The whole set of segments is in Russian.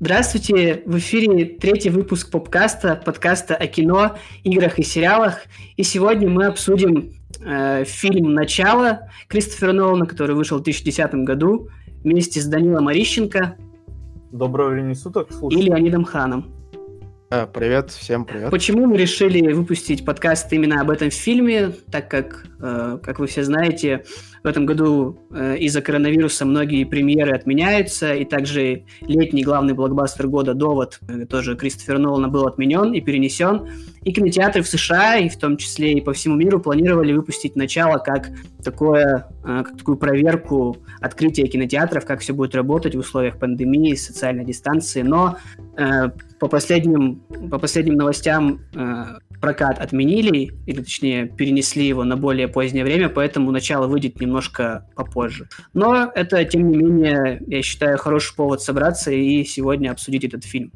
Здравствуйте, в эфире третий выпуск попкаста, подкаста о кино, играх и сериалах. И сегодня мы обсудим э, фильм «Начало» Кристофера Нолана, который вышел в 2010 году, вместе с Данилом Орищенко. Доброго времени суток, слушай. И Леонидом Ханом. А, привет, всем привет. Почему мы решили выпустить подкаст именно об этом фильме, так как, э, как вы все знаете, в этом году э, из-за коронавируса многие премьеры отменяются, и также летний главный блокбастер года «Довод» э, тоже Кристофер Нолана был отменен и перенесен. И кинотеатры в США, и в том числе и по всему миру, планировали выпустить начало как, такое, э, как такую проверку открытия кинотеатров, как все будет работать в условиях пандемии, социальной дистанции. Но э, по, последним, по последним новостям э, прокат отменили, или точнее перенесли его на более позднее время, поэтому начало выйдет немножко попозже. Но это, тем не менее, я считаю, хороший повод собраться и сегодня обсудить этот фильм.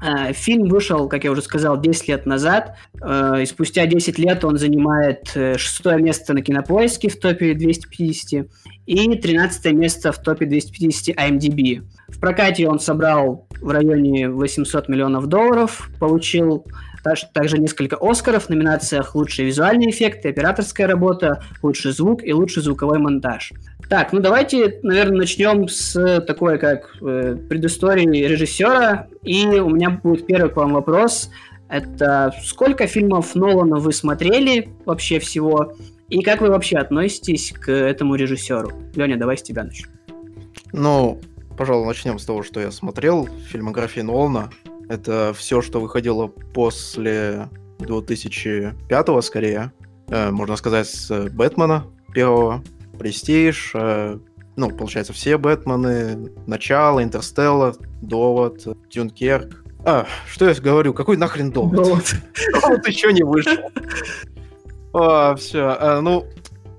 А, фильм вышел, как я уже сказал, 10 лет назад, а, и спустя 10 лет он занимает э, шестое место на кинопоиске в топе 250 и 13 место в топе 250 IMDb. В прокате он собрал в районе 800 миллионов долларов, получил также несколько Оскаров в номинациях «Лучшие визуальные эффекты», «Операторская работа», «Лучший звук» и «Лучший звуковой монтаж». Так, ну давайте, наверное, начнем с такой, как э, предыстории режиссера. И у меня будет первый к вам вопрос. Это сколько фильмов Нолана вы смотрели вообще всего? И как вы вообще относитесь к этому режиссеру? Леня, давай с тебя начнем. Ну, пожалуй, начнем с того, что я смотрел фильмографии Нолана. Это все, что выходило после 2005-го, скорее. Э, можно сказать, с Бэтмена первого. Престиж, э, ну, получается, все Бэтмены, Начало, Интерстелла, Довод, Дюнкерк. А, что я говорю? Какой нахрен Довод? Довод. Довод еще не вышел. А, все. А, ну,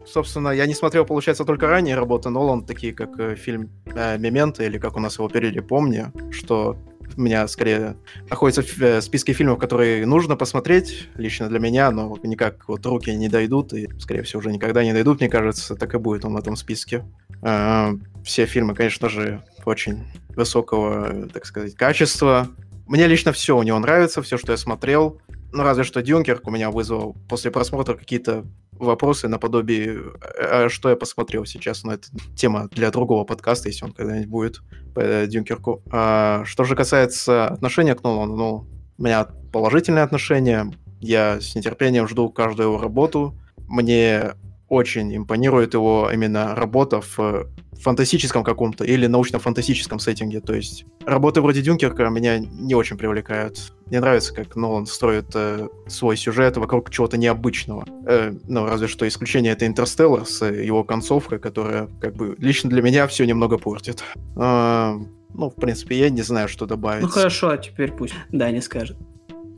собственно, я не смотрел, получается, только ранние работы Нолан, такие как э, фильм э, «Мементо», или как у нас его перевели «Помни», что у меня скорее находится в э, списке фильмов, которые нужно посмотреть лично для меня, но никак вот руки не дойдут, и, скорее всего, уже никогда не дойдут, мне кажется, так и будет он в этом списке. А, все фильмы, конечно же, очень высокого, так сказать, качества. Мне лично все у него нравится, все, что я смотрел. Ну, разве что Дюнкерк у меня вызвал после просмотра какие-то вопросы наподобие, а что я посмотрел сейчас, но это тема для другого подкаста, если он когда-нибудь будет по Дюнкерку. А, что же касается отношения к Нолану, ну, у меня положительное отношение, я с нетерпением жду каждую его работу, мне очень импонирует его именно работа в фантастическом каком-то или научно-фантастическом сеттинге. То есть работы вроде Дюнкерка меня не очень привлекают. Мне нравится, как Нолан строит э, свой сюжет вокруг чего-то необычного. Э, ну, разве что исключение это Интерстеллар с его концовкой, которая как бы лично для меня все немного портит. Э, ну, в принципе, я не знаю, что добавить. Ну хорошо, а теперь пусть Даня скажет.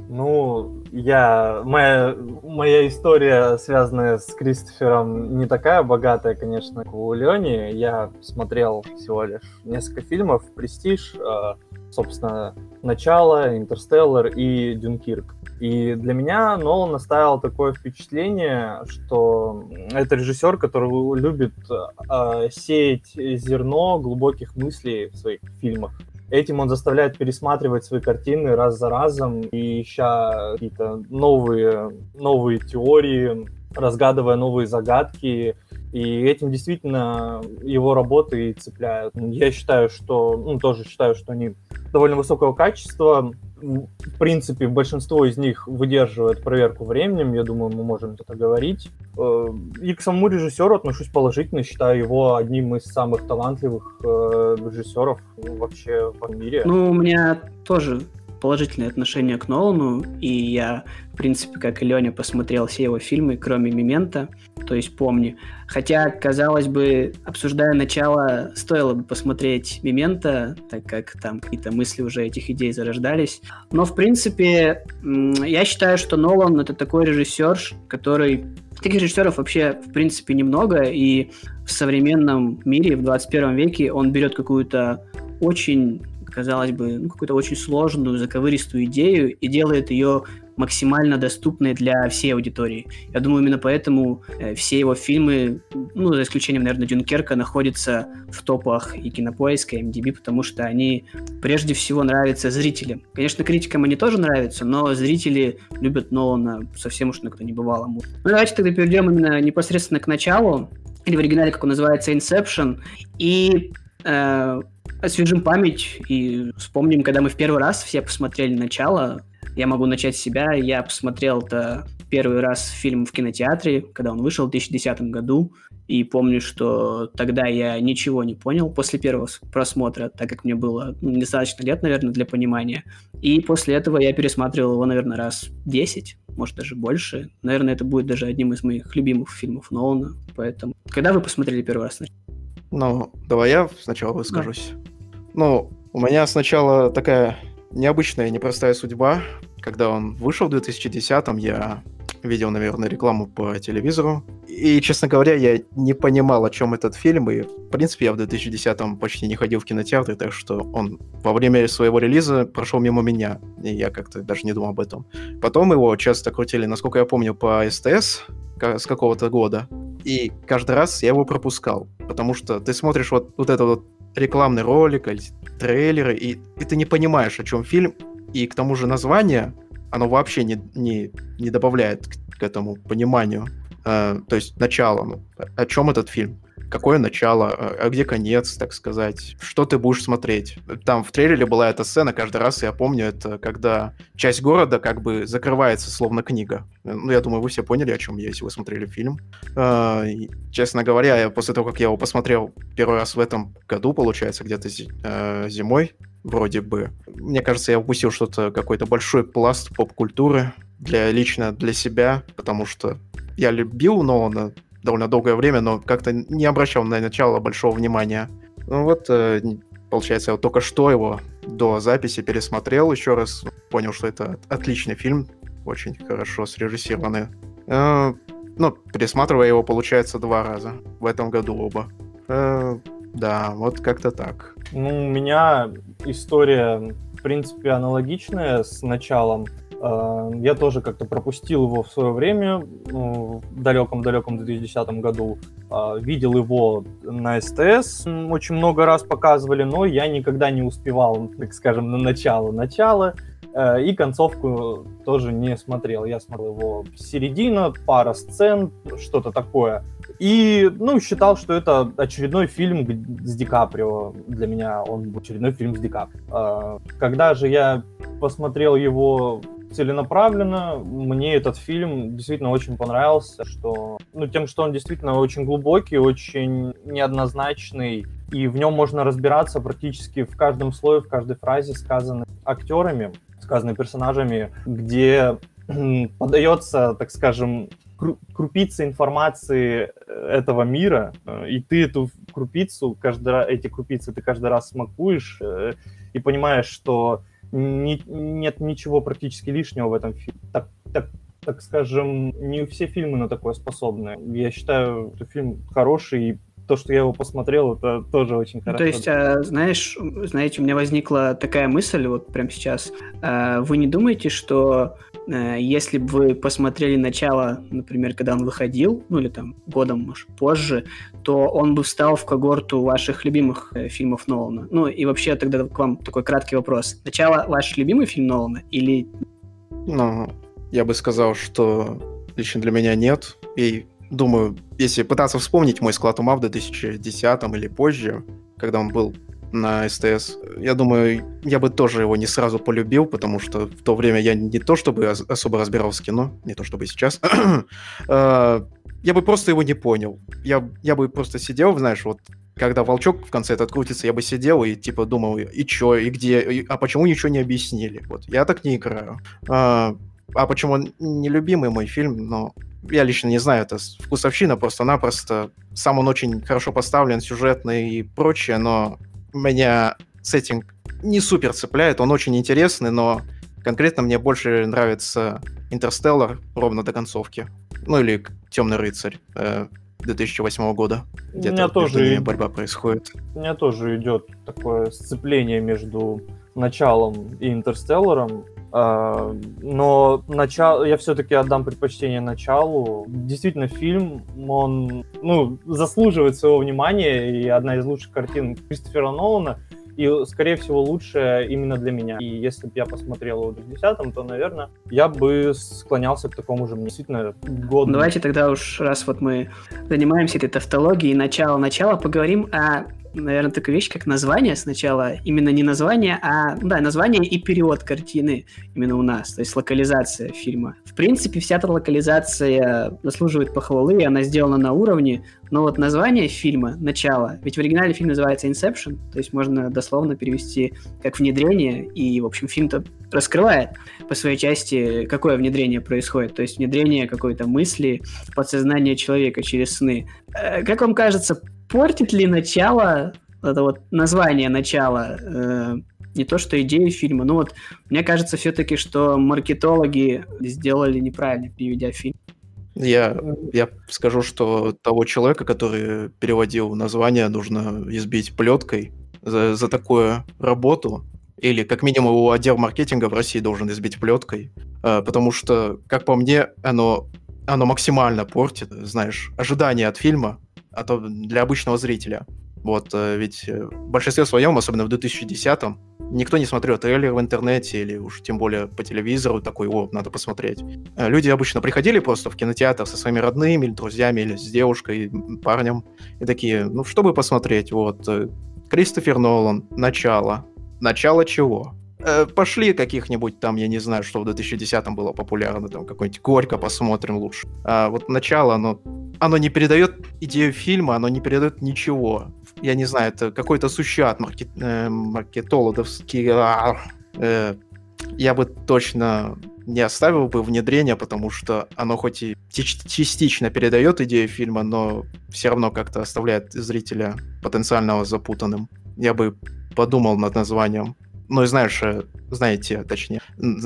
Ну, я, моя, моя история, связанная с Кристофером, не такая богатая, конечно, как у Леони. Я смотрел всего лишь несколько фильмов. «Престиж», э, собственно, «Начало», «Интерстеллар» и «Дюнкирк». И для меня Нолан оставил такое впечатление, что это режиссер, который любит э, сеять зерно глубоких мыслей в своих фильмах. Этим он заставляет пересматривать свои картины раз за разом и ища какие-то новые, новые теории, разгадывая новые загадки. И этим действительно его работы цепляют. Я считаю, что, ну, тоже считаю, что они довольно высокого качества в принципе, большинство из них выдерживает проверку временем, я думаю, мы можем это говорить. Э, и к самому режиссеру отношусь положительно, считаю его одним из самых талантливых э, режиссеров вообще в мире. Ну, у меня тоже положительное отношение к Нолану, и я, в принципе, как и Леня, посмотрел все его фильмы, кроме «Мемента», то есть «Помни». Хотя, казалось бы, обсуждая начало, стоило бы посмотреть «Мемента», так как там какие-то мысли уже этих идей зарождались. Но, в принципе, я считаю, что Нолан — это такой режиссер, который Таких режиссеров вообще, в принципе, немного, и в современном мире, в 21 веке, он берет какую-то очень казалось бы, ну, какую-то очень сложную, заковыристую идею и делает ее максимально доступной для всей аудитории. Я думаю, именно поэтому э, все его фильмы, ну, за исключением, наверное, Дюнкерка, находятся в топах и Кинопоиска, и MDB, потому что они прежде всего нравятся зрителям. Конечно, критикам они тоже нравятся, но зрители любят Нолана совсем уж никто не бывало. Ну, давайте тогда перейдем именно непосредственно к началу, или в оригинале, как он называется, Inception, и э, освежим память и вспомним, когда мы в первый раз все посмотрели начало. Я могу начать с себя. Я посмотрел это первый раз фильм в кинотеатре, когда он вышел в 2010 году. И помню, что тогда я ничего не понял после первого просмотра, так как мне было ну, достаточно лет, наверное, для понимания. И после этого я пересматривал его, наверное, раз 10, может, даже больше. Наверное, это будет даже одним из моих любимых фильмов Нолана. Поэтому, когда вы посмотрели первый раз? Ну, давай я сначала выскажусь. Да. Ну, у меня сначала такая необычная, непростая судьба. Когда он вышел в 2010-м, я видел, наверное, рекламу по телевизору. И, честно говоря, я не понимал, о чем этот фильм. И, в принципе, я в 2010-м почти не ходил в кинотеатр, так что он во время своего релиза прошел мимо меня. И я как-то даже не думал об этом. Потом его часто крутили, насколько я помню, по СТС с какого-то года. И каждый раз я его пропускал. Потому что ты смотришь вот, вот это вот рекламный ролик или трейлеры, и, и ты не понимаешь, о чем фильм, и к тому же название, оно вообще не, не, не добавляет к, к этому пониманию. Э, то есть начало, ну, о чем этот фильм какое начало, а, а где конец, так сказать, что ты будешь смотреть. Там в трейлере была эта сцена, каждый раз я помню, это когда часть города как бы закрывается словно книга. Ну, я думаю, вы все поняли, о чем я, если вы смотрели фильм. И, честно говоря, я после того, как я его посмотрел первый раз в этом году, получается, где-то э, зимой, вроде бы, мне кажется, я упустил что-то, какой-то большой пласт поп-культуры для лично для себя, потому что я любил Нолана, довольно долгое время, но как-то не обращал на начало большого внимания. Ну вот, э, получается, я вот только что его до записи пересмотрел еще раз, понял, что это отличный фильм, очень хорошо срежиссированный. Э, ну, пересматривая его, получается, два раза. В этом году оба. Э, да, вот как-то так. Ну, у меня история, в принципе, аналогичная с началом. Э, я тоже как-то пропустил его в свое время, ну, в далеком-далеком 2010 году. Э, видел его на СТС, очень много раз показывали, но я никогда не успевал, так скажем, на начало-начало. Э, и концовку тоже не смотрел. Я смотрел его середина, пара сцен, что-то такое. И, ну, считал, что это очередной фильм с Ди Каприо. Для меня он очередной фильм с Ди Каприо. Когда же я посмотрел его целенаправленно. Мне этот фильм действительно очень понравился, что, ну, тем, что он действительно очень глубокий, очень неоднозначный, и в нем можно разбираться практически в каждом слое, в каждой фразе, сказанной актерами, сказанной персонажами, где подается, так скажем, крупица информации этого мира, э, и ты эту крупицу, каждый, эти крупицы ты каждый раз смакуешь э, и понимаешь, что не, нет ничего практически лишнего в этом фильме. Так, так, так скажем, не все фильмы на такое способны. Я считаю, что фильм хороший, и то, что я его посмотрел, это тоже очень хорошо. То есть, а, знаешь, знаете, у меня возникла такая мысль вот прямо сейчас. А, вы не думаете, что если бы вы посмотрели начало, например, когда он выходил, ну или там годом, может, позже, то он бы встал в когорту ваших любимых э, фильмов Нолана? Ну и вообще тогда к вам такой краткий вопрос. Начало ваш любимый фильм Нолана или... Ну, я бы сказал, что лично для меня нет. И думаю, если пытаться вспомнить мой склад ума в 2010 или позже, когда он был на СТС, я думаю, я бы тоже его не сразу полюбил, потому что в то время я не то чтобы особо разбирался в кино, не то чтобы сейчас, а, я бы просто его не понял. Я, я бы просто сидел, знаешь, вот когда волчок в конце этот крутится, я бы сидел и типа думал, и чё, и где, и, а почему ничего не объяснили? Вот, я так не играю. А, а почему он нелюбимый мой фильм, но я лично не знаю, это вкусовщина просто-напросто. Сам он очень хорошо поставлен, сюжетный и прочее, но меня сеттинг не супер цепляет, он очень интересный, но конкретно мне больше нравится Интерстеллар ровно до концовки. Ну или Темный рыцарь. 2008 э, года. Где-то меня тоже борьба происходит. У меня тоже идет такое сцепление между началом и Интерстелларом. Но начало, я все-таки отдам предпочтение началу. Действительно, фильм, он ну, заслуживает своего внимания, и одна из лучших картин Кристофера Нолана, и, скорее всего, лучшая именно для меня. И если бы я посмотрел его в 2010 то, наверное, я бы склонялся к такому же, действительно, годному. Давайте тогда уж, раз вот мы занимаемся этой тавтологией, начало-начало, поговорим о наверное, такая вещь, как название сначала. Именно не название, а, да, название и перевод картины именно у нас, то есть локализация фильма. В принципе, вся эта локализация заслуживает похвалы, и она сделана на уровне, но вот название фильма, начало, ведь в оригинале фильм называется Inception, то есть можно дословно перевести как внедрение, и, в общем, фильм-то раскрывает по своей части, какое внедрение происходит, то есть внедрение какой-то мысли в подсознание человека через сны. Э, как вам кажется, портит ли начало, это вот название начала, э, не то что идею фильма, но вот мне кажется все-таки, что маркетологи сделали неправильно, переведя фильм. Я, я скажу, что того человека, который переводил название, нужно избить плеткой за, за такую работу. Или как минимум его отдел маркетинга в России должен избить плеткой. Э, потому что, как по мне, оно, оно максимально портит, знаешь, ожидания от фильма а то для обычного зрителя. Вот, э, ведь э, в большинстве своем, особенно в 2010-м, никто не смотрел трейлер в интернете или уж тем более по телевизору такой, о, надо посмотреть. Э, люди обычно приходили просто в кинотеатр со своими родными или друзьями, или с девушкой, парнем, и такие, ну, чтобы посмотреть, вот, Кристофер Нолан, начало. Начало чего? Э, пошли каких-нибудь там, я не знаю, что в 2010-м было популярно, там какой-нибудь Горько посмотрим лучше. А вот начало, оно, оно не передает идею фильма, оно не передает ничего. Я не знаю, это какой-то сущат маркет, э, маркетологовский. А, э, я бы точно не оставил бы внедрение, потому что оно хоть и частично передает идею фильма, но все равно как-то оставляет зрителя потенциального запутанным. Я бы подумал над названием ну знаешь, э, знаете, точнее,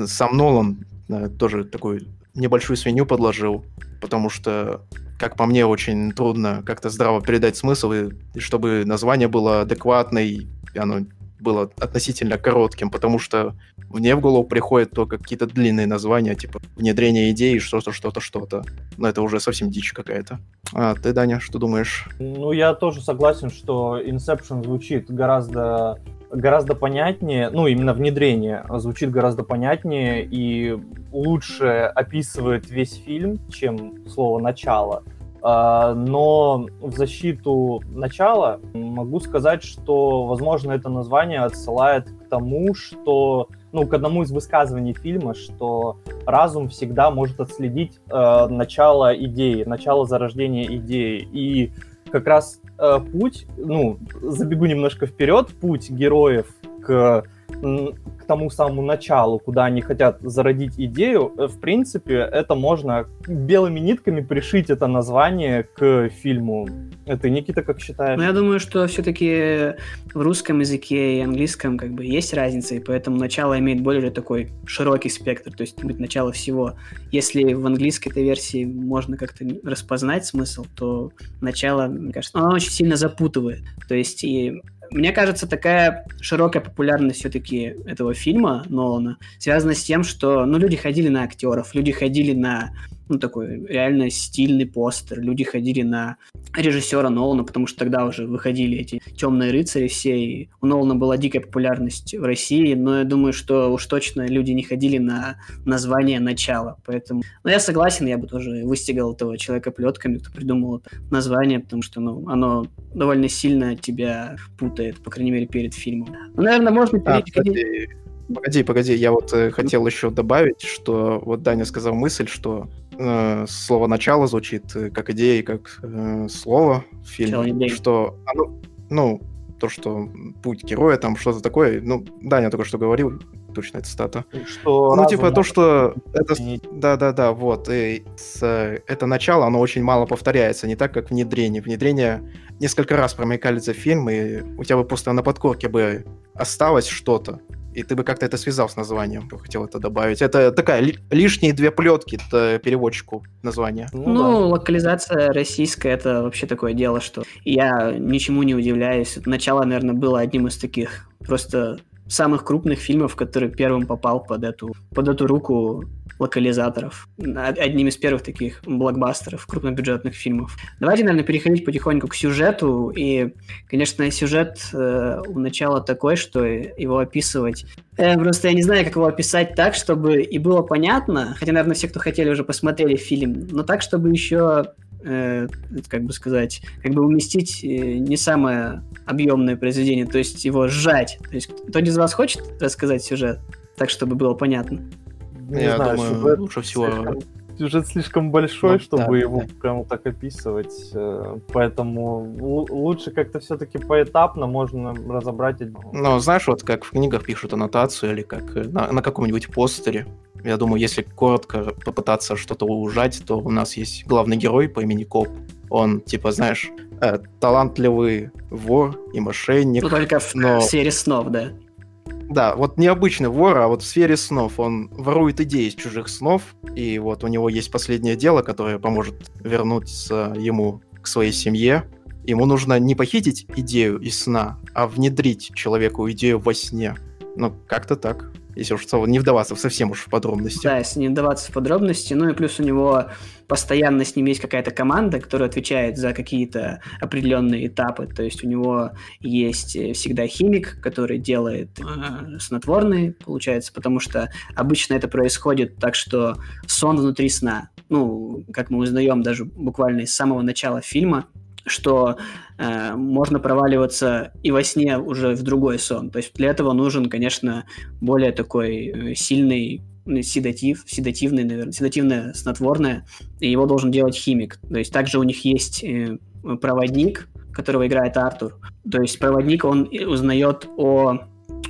сам Нолан э, тоже такую небольшую свинью подложил, потому что, как по мне, очень трудно как-то здраво передать смысл, и чтобы название было адекватное, и оно было относительно коротким, потому что мне в голову приходят только какие-то длинные названия, типа внедрение идеи, что-то, что-то, что-то. Но это уже совсем дичь какая-то. А ты, Даня, что думаешь? Ну, я тоже согласен, что Inception звучит гораздо гораздо понятнее, ну, именно внедрение звучит гораздо понятнее и лучше описывает весь фильм, чем слово «начало». А, но в защиту начала могу сказать, что, возможно, это название отсылает к тому, что, ну, к одному из высказываний фильма, что разум всегда может отследить э, начало идеи, начало зарождения идеи. И как раз э, путь, ну, забегу немножко вперед, путь героев к, к тому самому началу, куда они хотят зародить идею, э, в принципе, это можно белыми нитками пришить это название к фильму. Это Никита как считаешь? Ну, я думаю, что все-таки в русском языке и английском как бы есть разница, и поэтому начало имеет более такой широкий спектр, то есть быть начало всего. Если в английской этой версии можно как-то распознать смысл, то начало, мне кажется, оно очень сильно запутывает. То есть и мне кажется, такая широкая популярность все-таки этого фильма Нолана связана с тем, что ну, люди ходили на актеров, люди ходили на ну, такой реально стильный постер. Люди ходили на режиссера Нолана, потому что тогда уже выходили эти темные рыцари все, и у Нолана была дикая популярность в России, но я думаю, что уж точно люди не ходили на название начала, поэтому... Но я согласен, я бы тоже выстигал этого человека плетками, кто придумал это название, потому что ну, оно довольно сильно тебя путает, по крайней мере, перед фильмом. Ну, наверное, можно перейти... А, кстати, Погоди, погоди, я вот э, хотел еще добавить, что вот Даня сказал мысль, что э, слово начало звучит э, как идея и как э, слово в фильме, что оно, ну, то, что путь героя, там что-то такое, ну, Даня только что говорил, точно это стата. Что ну, типа то, что это... Да-да-да, вот. И с... это начало, оно очень мало повторяется, не так, как внедрение. Внедрение несколько раз промелькали за фильм, и у тебя бы просто на подкорке бы осталось что-то и ты бы как-то это связал с названием, хотел это добавить. Это такая ли, лишние две плетки переводчику названия. Ну, ну да. локализация российская это вообще такое дело, что я ничему не удивляюсь. Начало, наверное, было одним из таких просто самых крупных фильмов, который первым попал под эту, под эту руку локализаторов. Одним из первых таких блокбастеров, крупнобюджетных фильмов. Давайте, наверное, переходить потихоньку к сюжету. И, конечно, сюжет э, у начала такой, что его описывать... Э, просто я не знаю, как его описать так, чтобы и было понятно, хотя, наверное, все, кто хотели, уже посмотрели фильм, но так, чтобы еще э, как бы сказать, как бы уместить э, не самое объемное произведение, то есть его сжать. То есть кто-нибудь из вас хочет рассказать сюжет так, чтобы было понятно? Не Я знаю, думаю, сюжет лучше всего... Сюжет слишком большой, ну, чтобы да, его да. прям так описывать. Э, поэтому лучше как-то все-таки поэтапно можно разобрать. Ну, знаешь, вот как в книгах пишут аннотацию или как э, на, на каком-нибудь постере. Я думаю, если коротко попытаться что-то ужать, то у нас есть главный герой по имени Коп. Он, типа, знаешь, э, талантливый вор и мошенник. Ну, только в но... сфере снов, да? Да, вот необычный вор, а вот в сфере снов. Он ворует идеи из чужих снов, и вот у него есть последнее дело, которое поможет вернуться ему к своей семье. Ему нужно не похитить идею из сна, а внедрить человеку идею во сне. Ну, как-то так если уж не вдаваться в совсем уж в подробности. Да, если не вдаваться в подробности. Ну и плюс у него постоянно с ним есть какая-то команда, которая отвечает за какие-то определенные этапы. То есть у него есть э, всегда химик, который делает э, снотворные, получается, потому что обычно это происходит так, что сон внутри сна. Ну, как мы узнаем даже буквально из самого начала фильма, что э, можно проваливаться и во сне уже в другой сон. То есть для этого нужен, конечно, более такой э, сильный седатив, седативный, наверное, седативное снотворное, и его должен делать химик. То есть также у них есть э, проводник, которого играет Артур. То есть проводник, он узнает о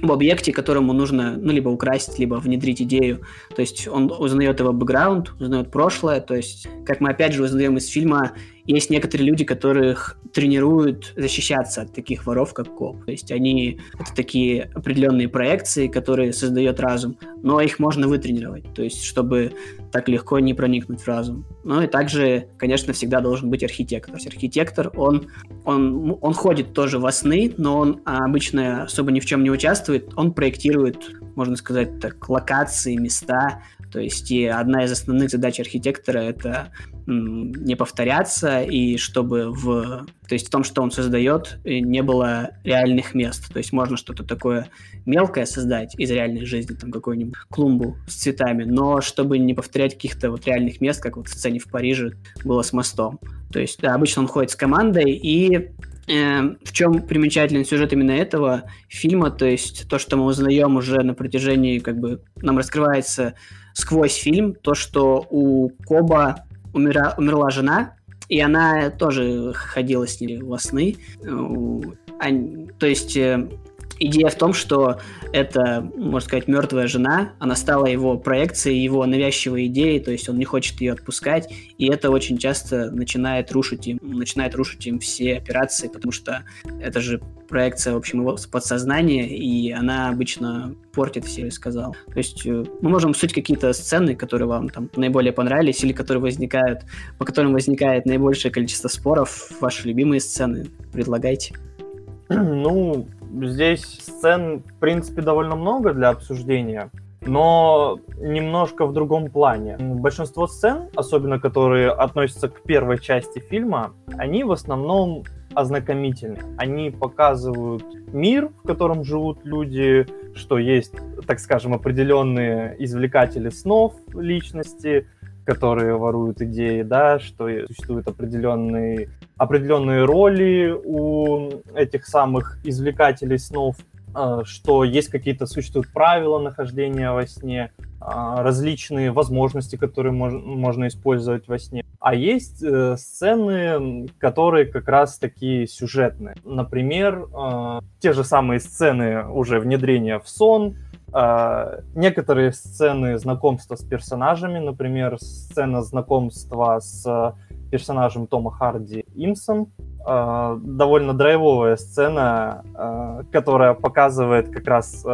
об объекте, которому нужно, ну, либо украсть, либо внедрить идею. То есть он узнает его бэкграунд, узнает прошлое. То есть, как мы опять же узнаем из фильма, есть некоторые люди, которых тренируют защищаться от таких воров, как коп. То есть они это такие определенные проекции, которые создает разум, но их можно вытренировать, то есть чтобы так легко не проникнуть в разум. Ну и также, конечно, всегда должен быть архитектор. Архитектор, он, он, он ходит тоже во сны, но он обычно особо ни в чем не участвует, он проектирует, можно сказать так, локации, места, то есть и одна из основных задач архитектора это не повторяться и чтобы в, то есть в том, что он создает, не было реальных мест. То есть можно что-то такое мелкое создать из реальной жизни, там какую-нибудь клумбу с цветами, но чтобы не повторять каких-то вот реальных мест, как вот в сцене в Париже было с мостом. То есть да, обычно он ходит с командой и э, в чем примечательный сюжет именно этого фильма, то есть то, что мы узнаем уже на протяжении, как бы нам раскрывается сквозь фильм, то, что у Коба умера, умерла жена, и она тоже ходила с ней во сны. Э, то есть э, идея в том, что это, можно сказать, мертвая жена, она стала его проекцией, его навязчивой идеей, то есть он не хочет ее отпускать, и это очень часто начинает рушить им, начинает рушить им все операции, потому что это же проекция, в общем, его подсознания, и она обычно портит все, я сказал. То есть э, мы можем суть какие-то сцены, которые вам там наиболее понравились, или которые возникают, по которым возникает наибольшее количество споров, ваши любимые сцены, предлагайте. Ну, здесь сцен, в принципе, довольно много для обсуждения, но немножко в другом плане. Большинство сцен, особенно которые относятся к первой части фильма, они в основном ознакомительны. Они показывают мир, в котором живут люди, что есть, так скажем, определенные извлекатели снов личности, которые воруют идеи, да, что существуют определенные, определенные роли у этих самых извлекателей снов, а, что есть какие-то существуют правила нахождения во сне, а, различные возможности, которые мож, можно использовать во сне. А есть э, сцены, которые как раз такие сюжетные. Например, э, те же самые сцены уже внедрения в сон, Uh, некоторые сцены знакомства с персонажами, например, сцена знакомства с персонажем Тома Харди Имсом, uh, довольно драйвовая сцена, uh, которая показывает как раз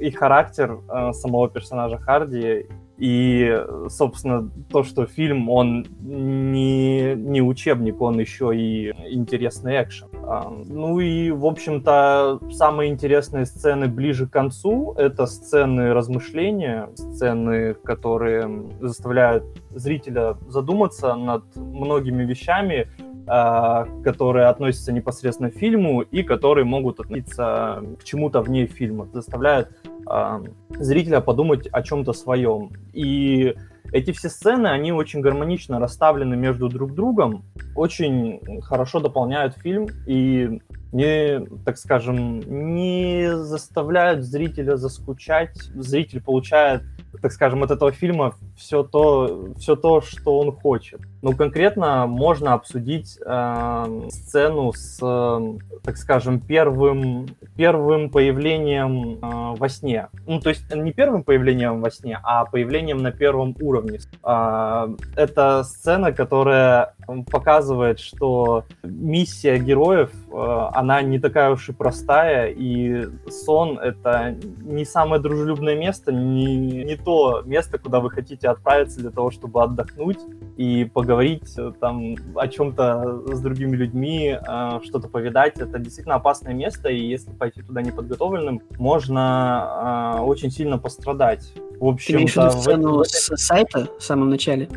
и характер самого персонажа Харди, И, собственно, то, что фильм, он не, не учебник, он еще и интересный экшен. А, ну и, в общем-то, самые интересные сцены ближе к концу — это сцены размышления, сцены, которые заставляют зрителя задуматься над многими вещами, которые относятся непосредственно к фильму и которые могут относиться к чему-то вне фильма, заставляют э, зрителя подумать о чем-то своем. И эти все сцены, они очень гармонично расставлены между друг другом, очень хорошо дополняют фильм и не, так скажем, не заставляют зрителя заскучать. Зритель получает так скажем, от этого фильма все то, все то, что он хочет. Ну, конкретно можно обсудить э, сцену с, э, так скажем, первым, первым появлением э, во сне. Ну, то есть не первым появлением во сне, а появлением на первом уровне. Э, это сцена, которая показывает, что миссия героев, э, она не такая уж и простая, и сон — это не самое дружелюбное место, не, не то место, куда вы хотите отправиться для того, чтобы отдохнуть и поговорить э, там о чем-то с другими людьми, э, что-то повидать. Это действительно опасное место, и если пойти туда неподготовленным, можно очень сильно пострадать. В общем, Ты имеешь в виду сцену с сайта в самом начале?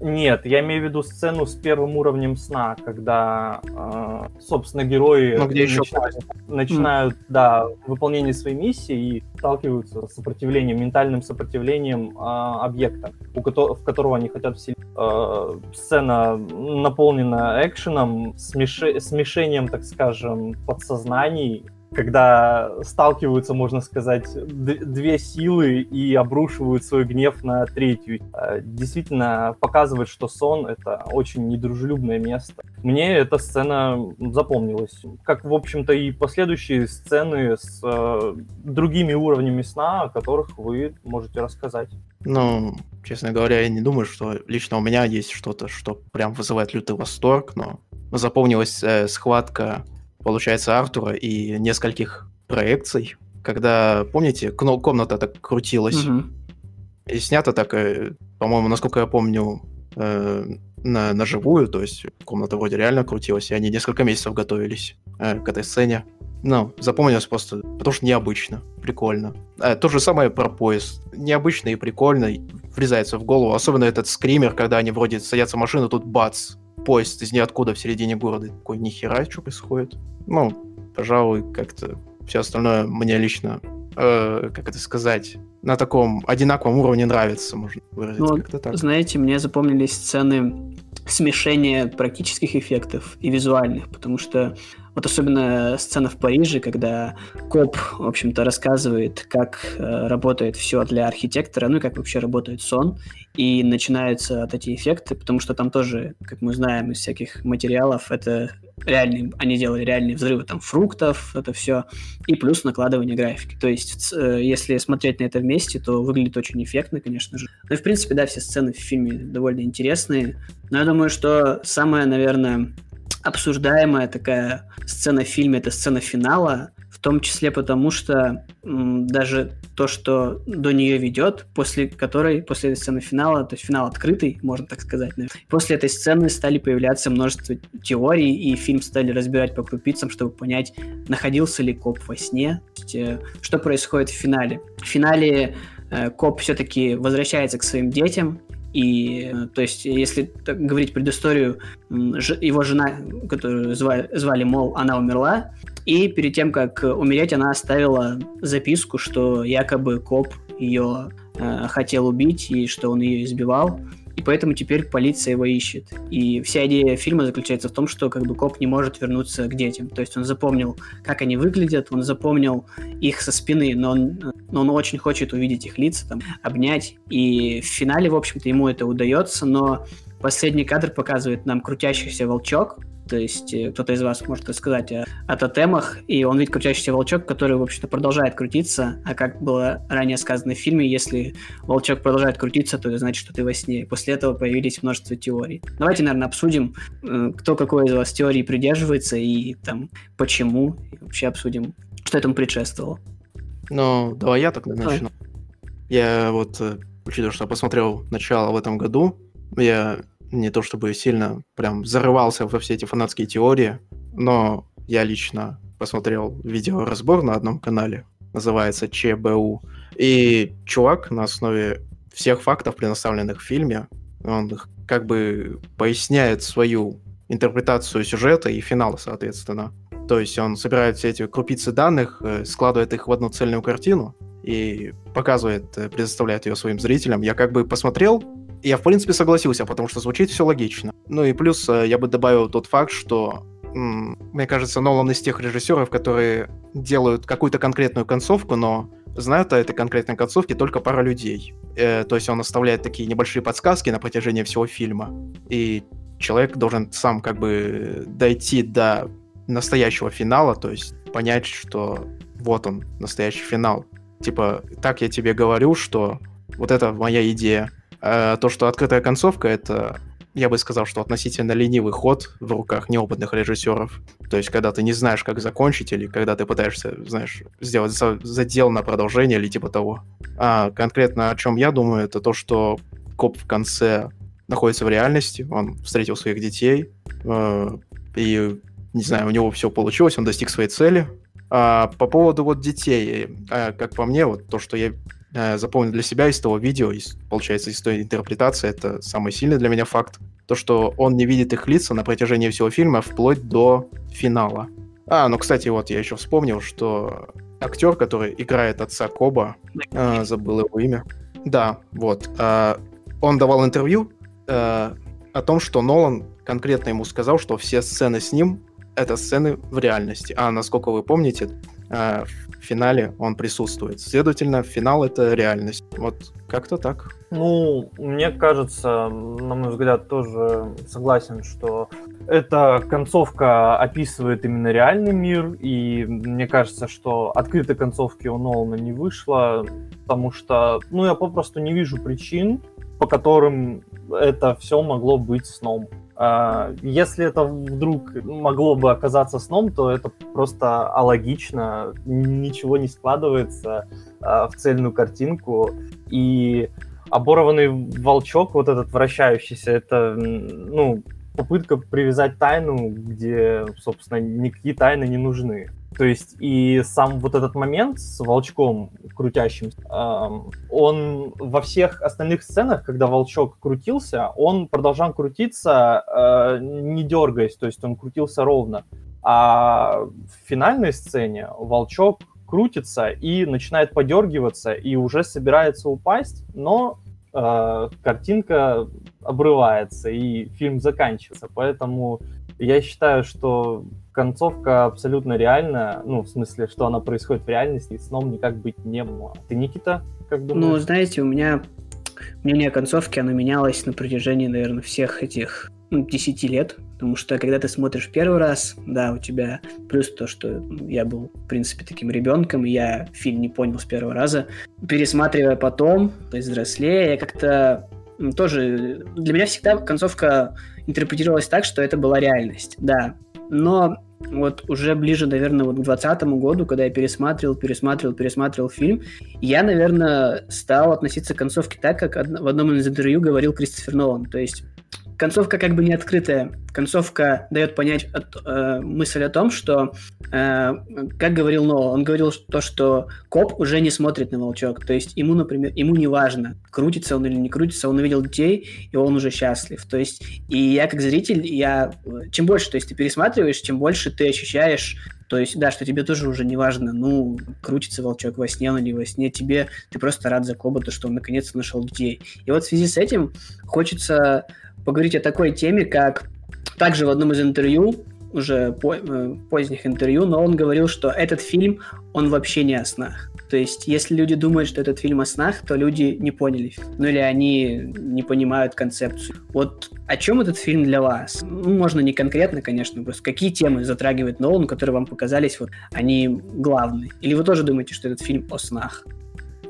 Нет, я имею в виду сцену с первым уровнем сна, когда, э, собственно, герои ну, где еще начинают, начинают mm. да, выполнение своей миссии и сталкиваются с сопротивлением, ментальным сопротивлением э, объекта, у ко- в которого они хотят вселить. Э, сцена наполнена экшеном, смеш- смешением, так скажем, подсознаний, когда сталкиваются, можно сказать, две силы и обрушивают свой гнев на третью. А, действительно показывает, что сон — это очень недружелюбное место. Мне эта сцена запомнилась. Как, в общем-то, и последующие сцены с э, другими уровнями сна, о которых вы можете рассказать. Ну, честно говоря, я не думаю, что лично у меня есть что-то, что прям вызывает лютый восторг, но запомнилась э, схватка получается, Артура и нескольких проекций, когда, помните, комната так крутилась, угу. и снято так, э, по-моему, насколько я помню, э, на, на живую, то есть комната вроде реально крутилась, и они несколько месяцев готовились э, к этой сцене. Ну, запомнилось просто, потому что необычно, прикольно. А, то же самое про поезд. Необычно и прикольно, врезается в голову. Особенно этот скример, когда они вроде садятся в машину, тут бац, поезд из ниоткуда в середине города. Такой, нихера, что происходит? Ну, пожалуй, как-то все остальное мне лично, э, как это сказать, на таком одинаковом уровне нравится, можно выразить ну, как-то так. Знаете, мне запомнились сцены смешения практических эффектов и визуальных, потому что вот особенно сцена в Париже, когда коп, в общем-то, рассказывает, как э, работает все для архитектора, ну и как вообще работает сон, и начинаются вот эти эффекты, потому что там тоже, как мы знаем из всяких материалов, это реальные, они делали реальные взрывы там фруктов, это все, и плюс накладывание графики. То есть, э, если смотреть на это вместе, то выглядит очень эффектно, конечно же. Ну и, в принципе, да, все сцены в фильме довольно интересные, но я думаю, что самое, наверное, обсуждаемая такая сцена в фильме, это сцена финала, в том числе потому, что м, даже то, что до нее ведет, после которой, после этой сцены финала, то есть финал открытый, можно так сказать, наверное, после этой сцены стали появляться множество теорий, и фильм стали разбирать по крупицам, чтобы понять, находился ли коп во сне, э, что происходит в финале. В финале э, коп все-таки возвращается к своим детям, и, э, то есть, если так говорить предысторию, его жена, которую звали, звали, мол, она умерла, и перед тем, как умереть, она оставила записку, что якобы коп ее э, хотел убить, и что он ее избивал и поэтому теперь полиция его ищет. И вся идея фильма заключается в том, что как бы коп не может вернуться к детям. То есть он запомнил, как они выглядят, он запомнил их со спины, но он, но он очень хочет увидеть их лица, там, обнять. И в финале, в общем-то, ему это удается, но последний кадр показывает нам крутящийся волчок, то есть э, кто-то из вас может рассказать о, о тотемах, и он видит крутящийся волчок, который, в общем-то, продолжает крутиться, а как было ранее сказано в фильме, если волчок продолжает крутиться, то это значит, что ты во сне. После этого появились множество теорий. Давайте, наверное, обсудим, э, кто какой из вас теории придерживается и там почему, и вообще обсудим, что этому предшествовало. Ну, давай я тогда начну. Я вот э, учитывая, что я посмотрел начало в этом году, я не то чтобы сильно прям зарывался во все эти фанатские теории, но я лично посмотрел видеоразбор на одном канале, называется ЧБУ, и чувак на основе всех фактов, предоставленных в фильме, он как бы поясняет свою интерпретацию сюжета и финала, соответственно. То есть он собирает все эти крупицы данных, э, складывает их в одну цельную картину и показывает, э, предоставляет ее своим зрителям. Я как бы посмотрел, я в принципе согласился, потому что звучит все логично. Ну и плюс э, я бы добавил тот факт, что мне кажется, Нолан из тех режиссеров, которые делают какую-то конкретную концовку, но знают о этой конкретной концовке только пара людей. Э, то есть он оставляет такие небольшие подсказки на протяжении всего фильма. И человек должен сам как бы дойти до настоящего финала, то есть понять, что вот он, настоящий финал. Типа, так я тебе говорю, что вот это моя идея. А то, что открытая концовка, это, я бы сказал, что относительно ленивый ход в руках неопытных режиссеров. То есть, когда ты не знаешь, как закончить, или когда ты пытаешься, знаешь, сделать задел на продолжение или типа того. А конкретно о чем я думаю, это то, что коп в конце находится в реальности, он встретил своих детей, э, и не знаю, у него все получилось, он достиг своей цели. А по поводу вот детей, а, как по мне, вот то, что я а, запомнил для себя из того видео, из, получается, из той интерпретации, это самый сильный для меня факт, то, что он не видит их лица на протяжении всего фильма вплоть до финала. А, ну, кстати, вот я еще вспомнил, что актер, который играет отца Коба, а, забыл его имя. Да, вот. А, он давал интервью а, о том, что Нолан конкретно ему сказал, что все сцены с ним это сцены в реальности. А насколько вы помните, э, в финале он присутствует. Следовательно, финал это реальность. Вот как-то так. Ну, мне кажется, на мой взгляд, тоже согласен, что эта концовка описывает именно реальный мир, и мне кажется, что открытой концовки у Нолана не вышло, потому что, ну, я попросту не вижу причин, по которым это все могло быть сном. А, если это вдруг могло бы оказаться сном, то это просто алогично, ничего не складывается а, в цельную картинку. И оборванный волчок, вот этот вращающийся, это, ну, попытка привязать тайну, где, собственно, никакие тайны не нужны. То есть и сам вот этот момент с волчком крутящим, он во всех остальных сценах, когда волчок крутился, он продолжал крутиться, э, не дергаясь, то есть он крутился ровно. А в финальной сцене волчок крутится и начинает подергиваться и уже собирается упасть, но э, картинка обрывается и фильм заканчивается. Поэтому я считаю, что концовка абсолютно реальная, ну, в смысле, что она происходит в реальности, и сном никак быть не было. Ты, Никита, как думаешь? Ну, знаете, у меня мнение о концовке, оно менялось на протяжении, наверное, всех этих ну, 10 лет, потому что когда ты смотришь первый раз, да, у тебя плюс то, что я был, в принципе, таким ребенком, и я фильм не понял с первого раза. Пересматривая потом, то есть взрослее, я как-то тоже... Для меня всегда концовка интерпретировалась так, что это была реальность, да. Но вот уже ближе, наверное, вот к 2020 году, когда я пересматривал, пересматривал, пересматривал фильм, я, наверное, стал относиться к концовке так, как в одном из интервью говорил Кристофер Нолан. То есть концовка как бы не открытая. Концовка дает понять от, э, мысль о том, что, э, как говорил Нола, он говорил то, что коп уже не смотрит на волчок. То есть ему, например, ему не важно, крутится он или не крутится, он увидел детей, и он уже счастлив. То есть, и я как зритель, я чем больше, то есть ты пересматриваешь, чем больше ты ощущаешь то есть, да, что тебе тоже уже не важно, ну, крутится волчок во сне, он не во сне, тебе, ты просто рад за Кобота, что он наконец-то нашел детей. И вот в связи с этим хочется поговорить о такой теме, как также в одном из интервью, уже по, э, поздних интервью, но он говорил, что этот фильм, он вообще не о снах. То есть, если люди думают, что этот фильм о снах, то люди не поняли. Ну или они не понимают концепцию. Вот о чем этот фильм для вас? Ну, можно не конкретно, конечно, просто какие темы затрагивает Нолан, которые вам показались, вот они главные? Или вы тоже думаете, что этот фильм о снах?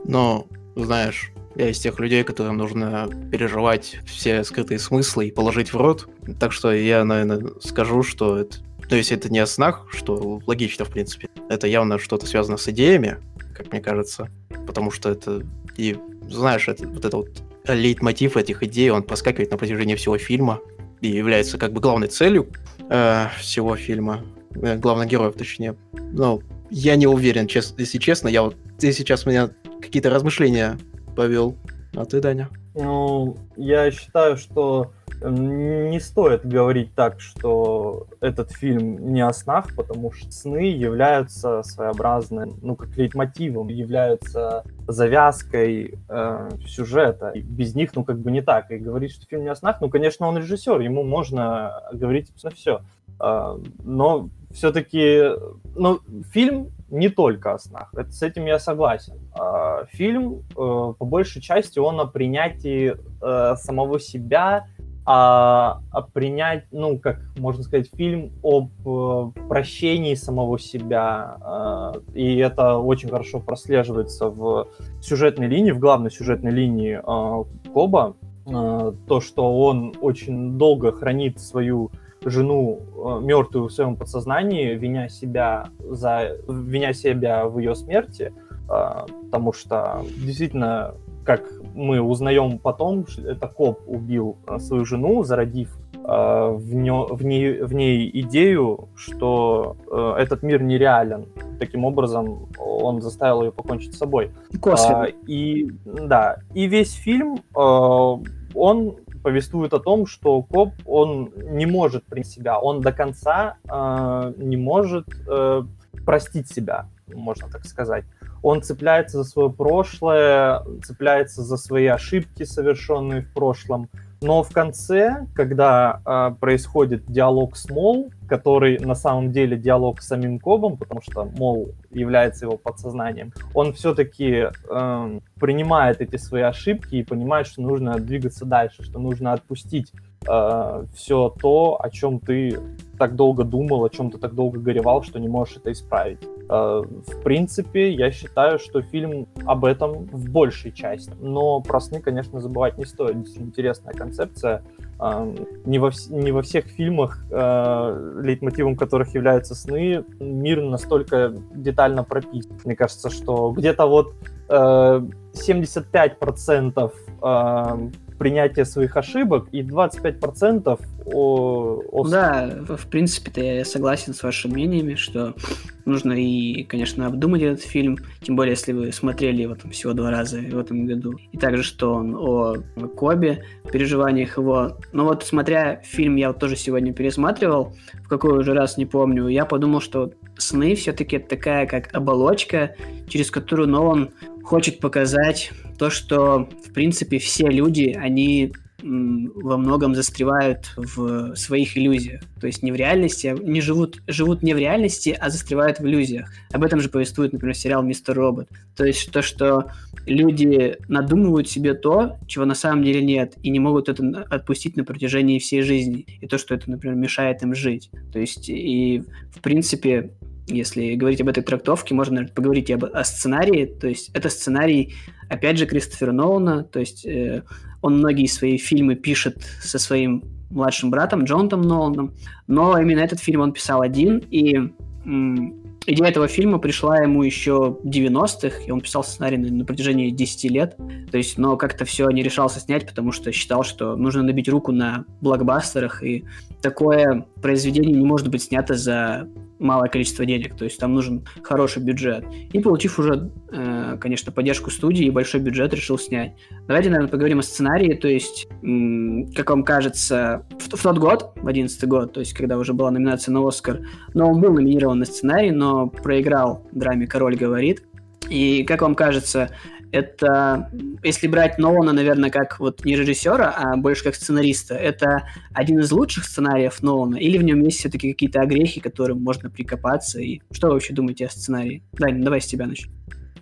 Ну, знаешь, я из тех людей, которым нужно переживать все скрытые смыслы и положить в рот. Так что я, наверное, скажу, что это... То есть это не о снах, что логично, в принципе. Это явно что-то связано с идеями, как мне кажется. Потому что это и знаешь, это, вот это вот лейтмотив этих идей, он проскакивает на протяжении всего фильма и является как бы главной целью э, всего фильма, э, главных героев, точнее. Но я не уверен, чест, если честно, я вот ты сейчас меня какие-то размышления повел. А ты, Даня? Ну, я считаю, что не стоит говорить так, что этот фильм не о снах, потому что сны являются своеобразным, ну, как лейтмотивом, являются завязкой э, сюжета. И без них, ну, как бы не так. И говорить, что фильм не о снах, ну, конечно, он режиссер, ему можно говорить на все. Э, но все-таки, ну, фильм не только о снах. Это, с этим я согласен. Э, фильм, э, по большей части, он о принятии э, самого себя, а, а принять, ну, как можно сказать, фильм об э, прощении самого себя. Э, и это очень хорошо прослеживается в сюжетной линии, в главной сюжетной линии э, Коба. Э, то, что он очень долго хранит свою жену э, мертвую в своем подсознании, виня себя за виня себя в ее смерти, э, потому что действительно как мы узнаем потом, это коп убил э, свою жену, зародив э, в, не, в, ней, в ней идею, что э, этот мир нереален. Таким образом, он заставил ее покончить с собой. Косвенно. А, и да, и весь фильм он повествует о том, что коп он не может принять себя, он до конца не может простить себя, можно так сказать он цепляется за свое прошлое, цепляется за свои ошибки, совершенные в прошлом. Но в конце, когда э, происходит диалог с Мол, который на самом деле диалог с самим Кобом, потому что Мол является его подсознанием, он все-таки э, принимает эти свои ошибки и понимает, что нужно двигаться дальше, что нужно отпустить э, все то, о чем ты так долго думал, о чем ты так долго горевал, что не можешь это исправить. Э, в принципе, я считаю, что фильм об этом в большей части. Но про сны, конечно, забывать не стоит. Действительно интересная концепция. Э, не во, не во всех фильмах, э, лейтмотивом которых являются сны, мир настолько детально прописан. Мне кажется, что где-то вот 75% принятия своих ошибок и 25% о, о... Да, в принципе-то я согласен с вашими мнениями, что нужно и, конечно, обдумать этот фильм, тем более, если вы смотрели его там всего два раза в этом году. И также, что он о Кобе, переживаниях его. Но вот, смотря фильм, я вот тоже сегодня пересматривал, в какой уже раз не помню, я подумал, что сны все-таки такая как оболочка, через которую Нолан хочет показать то, что, в принципе, все люди, они во многом застревают в своих иллюзиях. То есть не в реальности, а не живут, живут не в реальности, а застревают в иллюзиях. Об этом же повествует, например, сериал «Мистер Робот». То есть то, что люди надумывают себе то, чего на самом деле нет, и не могут это отпустить на протяжении всей жизни. И то, что это, например, мешает им жить. То есть и, в принципе, если говорить об этой трактовке, можно наверное, поговорить и об, о сценарии. То есть это сценарий, опять же, Кристофера Нолана. То есть э, он многие свои фильмы пишет со своим младшим братом Джонатом Ноланом. Но именно этот фильм он писал один. И м, идея этого фильма пришла ему еще в 90-х, и он писал сценарий на, на протяжении 10 лет. То есть, но как-то все не решался снять, потому что считал, что нужно набить руку на блокбастерах, и такое произведение не может быть снято за малое количество денег, то есть там нужен хороший бюджет. И получив уже, э, конечно, поддержку студии и большой бюджет, решил снять. Давайте, наверное, поговорим о сценарии, то есть, как вам кажется, в, в тот год, в одиннадцатый год, то есть, когда уже была номинация на Оскар, но он был номинирован на сценарий, но проиграл драме «Король говорит». И, как вам кажется, это, если брать Нолана, наверное, как вот не режиссера, а больше как сценариста, это один из лучших сценариев Нолана, или в нем есть все-таки какие-то огрехи, которым можно прикопаться, и что вы вообще думаете о сценарии? Дань, давай с тебя начнем.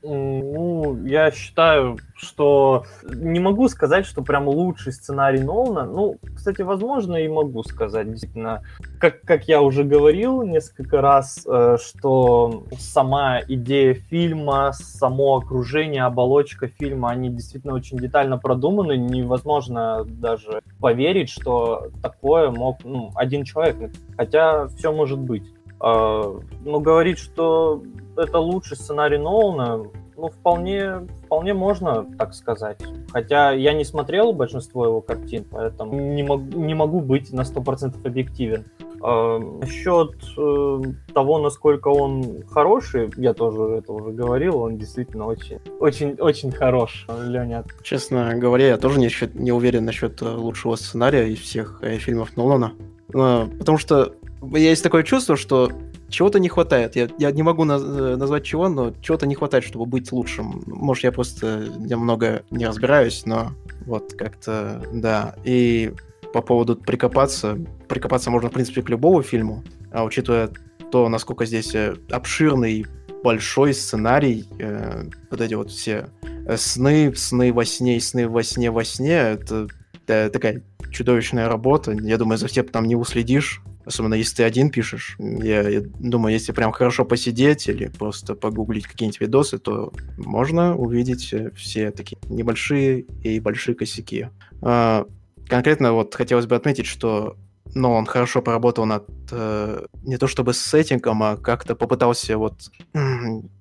Ну, я считаю, что не могу сказать, что прям лучший сценарий Нолана. Ну, кстати, возможно, и могу сказать, действительно. Как, как я уже говорил несколько раз, э, что сама идея фильма, само окружение, оболочка фильма, они действительно очень детально продуманы. Невозможно даже поверить, что такое мог ну, один человек. Хотя все может быть. Э, но говорить, что это лучший сценарий Нолана, Ну, вполне, вполне можно так сказать. Хотя я не смотрел большинство его картин, поэтому не, мог, не могу быть на 100% объективен. А, насчет э, того, насколько он хороший, я тоже это уже говорил, он действительно очень, очень, очень хорош, Леня. Честно говоря, я тоже не, не уверен насчет э, лучшего сценария из всех э, фильмов Нолана. Потому что есть такое чувство, что чего-то не хватает. Я, я не могу наз, э, назвать чего, но чего-то не хватает, чтобы быть лучшим. Может, я просто немного не разбираюсь, но вот как-то, да. И по поводу прикопаться, прикопаться можно, в принципе, к любому фильму, а учитывая то, насколько здесь э, обширный, большой сценарий, э, вот эти вот все э, сны, сны во сне и сны во сне во сне, это, это такая чудовищная работа. Я думаю, за всем там не уследишь. Особенно если ты один пишешь. Я, я думаю, если прям хорошо посидеть или просто погуглить какие-нибудь видосы, то можно увидеть э, все такие небольшие и большие косяки. А, конкретно вот хотелось бы отметить, что но он хорошо поработал над э, не то чтобы с сеттингом, а как-то попытался вот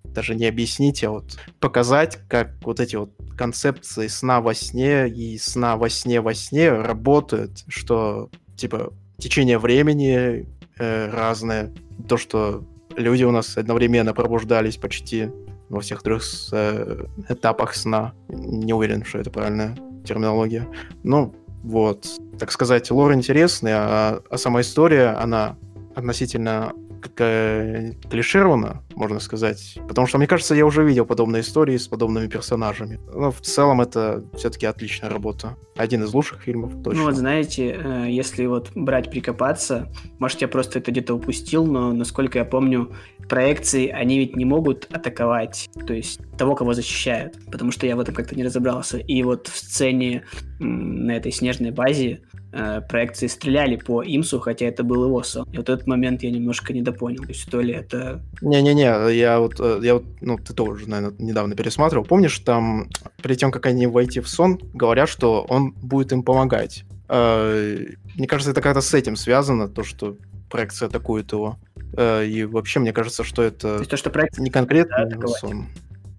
даже не объяснить, а вот показать, как вот эти вот концепции сна во сне и сна во сне во сне работают, что типа течение времени э, разное, то, что люди у нас одновременно пробуждались почти во всех трех э, этапах сна. Не уверен, что это правильная терминология. Ну, вот, так сказать, лор интересный, а, а сама история, она относительно клишировано, можно сказать. Потому что, мне кажется, я уже видел подобные истории с подобными персонажами. Но в целом это все-таки отличная работа. Один из лучших фильмов, точно. Ну вот, знаете, э, если вот брать прикопаться, может, я просто это где-то упустил, но, насколько я помню, проекции, они ведь не могут атаковать, то есть того, кого защищают, потому что я в этом как-то не разобрался. И вот в сцене на этой снежной базе э, проекции стреляли по Имсу, хотя это был его сон. И вот этот момент я немножко недопонял. То есть то ли это... Не-не-не, я вот, э, я вот, ну, ты тоже, наверное, недавно пересматривал. Помнишь, там, перед тем, как они войти в сон, говорят, что он будет им помогать. Э, мне кажется, это как-то с этим связано, то, что проекция атакует его. Э, и вообще, мне кажется, что это то, есть то, что проект... не конкретно да, сон.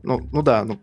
Ну, ну да, ну,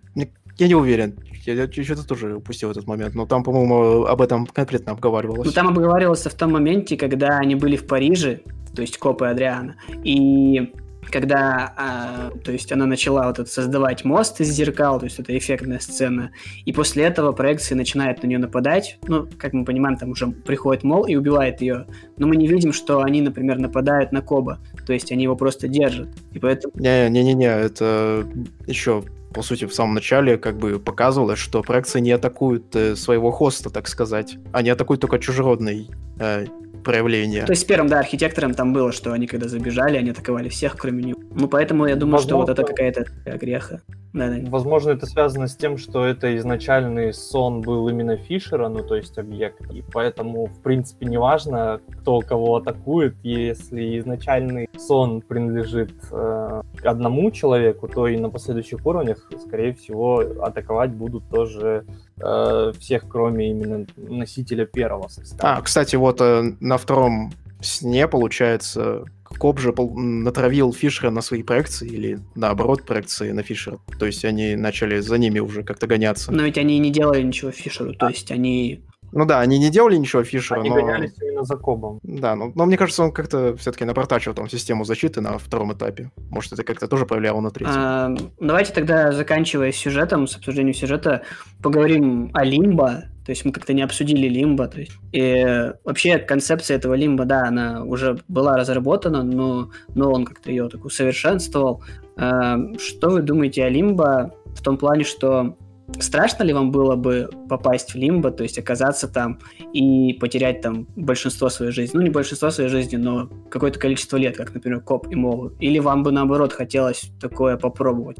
я не уверен. Я, я что-то тоже упустил этот момент. Но там, по-моему, об этом конкретно обговаривалось. Ну, там обговаривалось в том моменте, когда они были в Париже, то есть копы Адриана. И когда, а, то есть она начала вот это создавать мост из зеркал, то есть это эффектная сцена, и после этого проекции начинают на нее нападать, ну, как мы понимаем, там уже приходит Мол и убивает ее, но мы не видим, что они, например, нападают на Коба, то есть они его просто держат, и поэтому... Не-не-не, это еще по сути, в самом начале как бы показывалось, что проекции не атакуют э, своего хоста, так сказать. Они атакуют только чужеродный э, проявление. То есть с первым, да, архитектором там было, что они когда забежали, они атаковали всех, кроме него. Ну, поэтому я думаю, Возможно, что вот это какая-то греха. Да, да. Возможно, это связано с тем, что это изначальный сон был именно Фишера, ну, то есть объект. И поэтому, в принципе, неважно, кто кого атакует. Если изначальный сон принадлежит э, одному человеку, то и на последующих уровнях, скорее всего, атаковать будут тоже э, всех, кроме именно носителя первого состава. А, кстати, вот э, на втором сне, получается, Коп же натравил Фишера на свои проекции или наоборот проекции на Фишера. То есть они начали за ними уже как-то гоняться. Но ведь они не делали ничего Фишеру, то есть они ну да, они не делали ничего Фишера, они но... гонялись именно за Кобом. Да, но, но мне кажется, он как-то все-таки напортачил там систему защиты на втором этапе. Может, это как-то тоже повлияло на третьем. А, давайте тогда, заканчивая сюжетом, с обсуждением сюжета, поговорим о Лимбо. То есть мы как-то не обсудили Лимбо. То есть, и вообще концепция этого Лимбо, да, она уже была разработана, но, но он как-то ее так усовершенствовал. А, что вы думаете о Лимбо в том плане, что Страшно ли вам было бы попасть в лимбо, то есть оказаться там и потерять там большинство своей жизни? Ну, не большинство своей жизни, но какое-то количество лет, как, например, Коп и Мол. Или вам бы, наоборот, хотелось такое попробовать?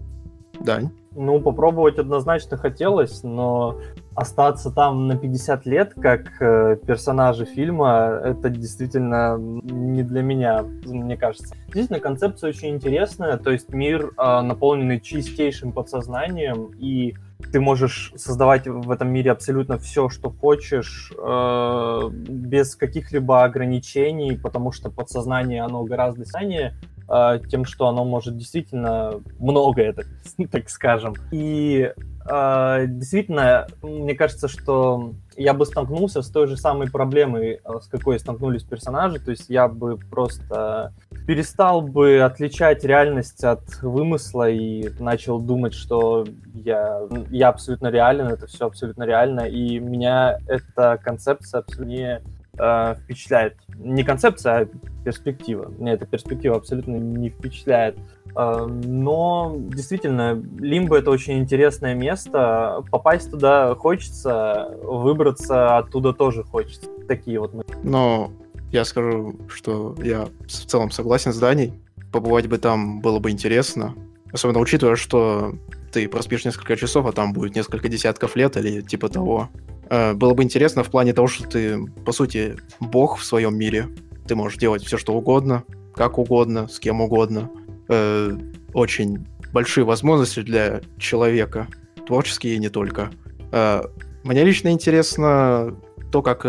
Да. Ну, попробовать однозначно хотелось, но остаться там на 50 лет, как э, персонажи фильма, это действительно не для меня, мне кажется. Действительно, концепция очень интересная, то есть мир э, наполненный чистейшим подсознанием, и ты можешь создавать в этом мире абсолютно все, что хочешь, э, без каких-либо ограничений, потому что подсознание, оно гораздо сильнее э, тем, что оно может действительно многое, так, так скажем. И действительно, мне кажется, что я бы столкнулся с той же самой проблемой, э, с какой столкнулись персонажи, то есть я бы просто перестал бы отличать реальность от вымысла и начал думать, что я, я абсолютно реален, это все абсолютно реально, и меня эта концепция абсолютно э, впечатляет. Не концепция, а перспектива. Мне эта перспектива абсолютно не впечатляет. Но действительно, Лимбо это очень интересное место. Попасть туда хочется, выбраться оттуда тоже хочется. Такие вот мы. Но я скажу, что я в целом согласен с Даней. Побывать бы там было бы интересно. Особенно учитывая, что ты проспишь несколько часов, а там будет несколько десятков лет или типа того. Э, было бы интересно в плане того, что ты, по сути, бог в своем мире. Ты можешь делать все, что угодно, как угодно, с кем угодно. Э, очень большие возможности для человека, творческие и не только. Э, мне лично интересно то, как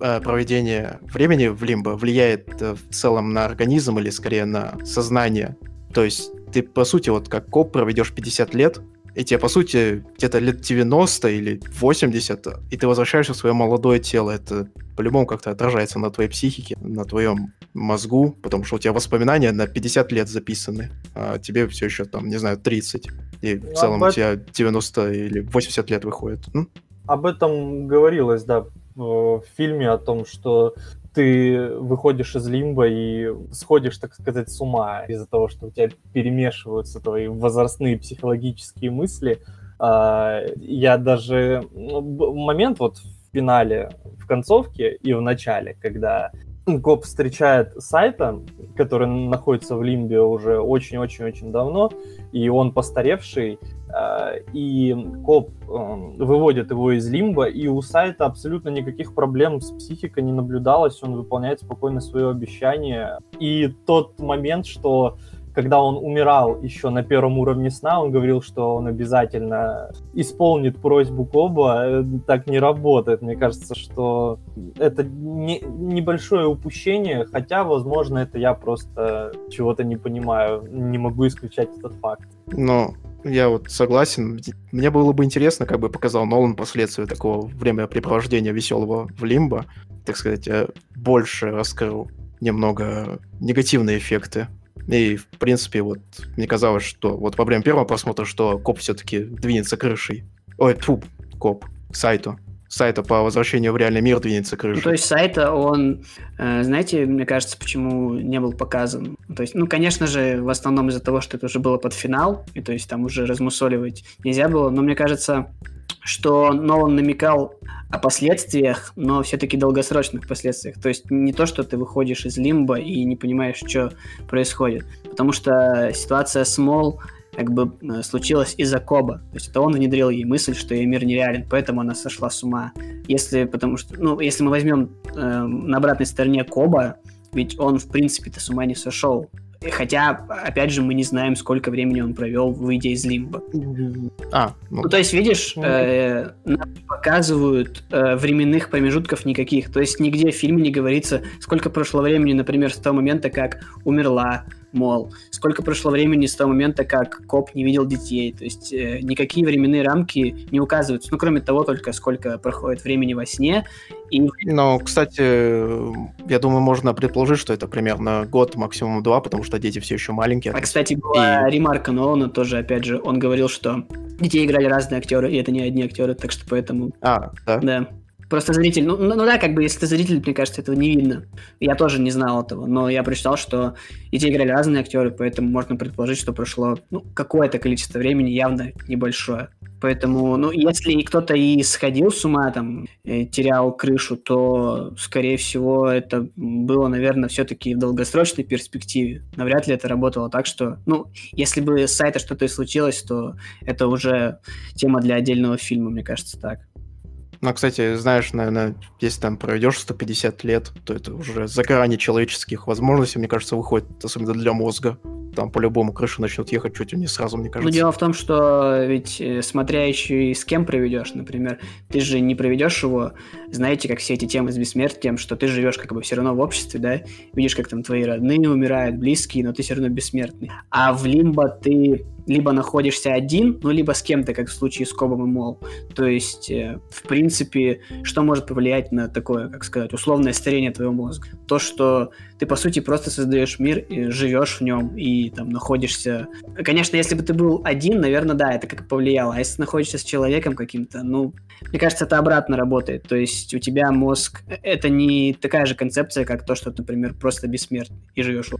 Э, проведение времени в лимбо влияет э, в целом на организм или скорее на сознание. То есть ты, по сути, вот как коп проведешь 50 лет, и тебе, по сути, где-то лет 90 или 80, и ты возвращаешься в свое молодое тело. Это по-любому как-то отражается на твоей психике, на твоем мозгу, потому что у тебя воспоминания на 50 лет записаны, а тебе все еще там, не знаю, 30. И в ну, целом у тебя 90 или 80 лет выходит. Ну? Об этом говорилось, да, в фильме о том, что ты выходишь из лимба и сходишь, так сказать, с ума из-за того, что у тебя перемешиваются твои возрастные психологические мысли. А, я даже... Ну, момент вот в финале, в концовке и в начале, когда Коп встречает Сайта, который находится в Лимбе уже очень-очень-очень давно, и он постаревший, э, и Коп эм, выводит его из Лимба, и у Сайта абсолютно никаких проблем с психикой не наблюдалось, он выполняет спокойно свое обещание. И тот момент, что когда он умирал еще на первом уровне сна, он говорил, что он обязательно исполнит просьбу Коба. Э, так не работает. Мне кажется, что это не, небольшое упущение, хотя, возможно, это я просто чего-то не понимаю. Не могу исключать этот факт. Но я вот согласен. Мне было бы интересно, как бы показал Нолан последствия такого времяпрепровождения веселого в Лимбо. Так сказать, больше раскрыл немного негативные эффекты и, в принципе, вот мне казалось, что вот во время первого просмотра, что коп все-таки двинется крышей. Ой, фу, коп, к сайту. Сайта по возвращению в реальный мир двинется крышей. Ну, то есть сайта, он, э, знаете, мне кажется, почему не был показан? То есть, ну, конечно же, в основном из-за того, что это уже было под финал, и то есть там уже размусоливать нельзя было, но мне кажется, что Нолан намекал о последствиях, но все-таки долгосрочных последствиях. То есть не то, что ты выходишь из лимба и не понимаешь, что происходит. Потому что ситуация с Мол как бы э, случилась из-за Коба. То есть это он внедрил ей мысль, что ее мир нереален, поэтому она сошла с ума. Если, потому что, ну, если мы возьмем э, на обратной стороне Коба, ведь он, в принципе-то, с ума не сошел. Хотя, опять же, мы не знаем, сколько времени он провел, выйдя из лимба. А, ну... ну то есть, видишь, э, нам показывают э, временных промежутков никаких. То есть нигде в фильме не говорится, сколько прошло времени, например, с того момента, как умерла мол, сколько прошло времени с того момента, как коп не видел детей. То есть э, никакие временные рамки не указываются. Ну, кроме того, только сколько проходит времени во сне. И... Ну, кстати, я думаю, можно предположить, что это примерно год, максимум два, потому что дети все еще маленькие. А, кстати, была и... ремарка Нолана тоже, опять же, он говорил, что детей играли разные актеры, и это не одни актеры, так что поэтому... А, да? Да. Просто зритель, ну, ну, ну да, как бы, если ты зритель, мне кажется, этого не видно. Я тоже не знал этого, но я прочитал, что эти играли разные актеры, поэтому можно предположить, что прошло ну, какое-то количество времени, явно небольшое. Поэтому, ну, если кто-то и сходил с ума, там, э, терял крышу, то, скорее всего, это было, наверное, все-таки в долгосрочной перспективе. Навряд ли это работало так, что, ну, если бы с сайта что-то и случилось, то это уже тема для отдельного фильма, мне кажется, так. Ну, кстати, знаешь, наверное, если там проведешь 150 лет, то это уже за грани человеческих возможностей, мне кажется, выходит, особенно для мозга. там по-любому крыша начнет ехать чуть ли не сразу, мне Ну, кажется. дело в том, что ведь э, смотря еще и с кем проведешь, например, ты же не проведешь его, знаете, как все эти темы с бессмертием, что ты живешь как бы все равно в обществе, да, видишь, как там твои родные умирают, близкие, но ты все равно бессмертный. А в Лимбо ты либо находишься один, ну, либо с кем-то, как в случае с Кобом и Мол. То есть, э, в принципе, что может повлиять на такое, как сказать, условное старение твоего мозга? То, что ты, по сути, просто создаешь мир, и живешь в нем и там находишься... Конечно, если бы ты был один, наверное, да, это как повлияло. А если ты находишься с человеком каким-то, ну, мне кажется, это обратно работает. То есть у тебя мозг... э, Это не такая же концепция, как то, что, например, просто бессмертный и живешь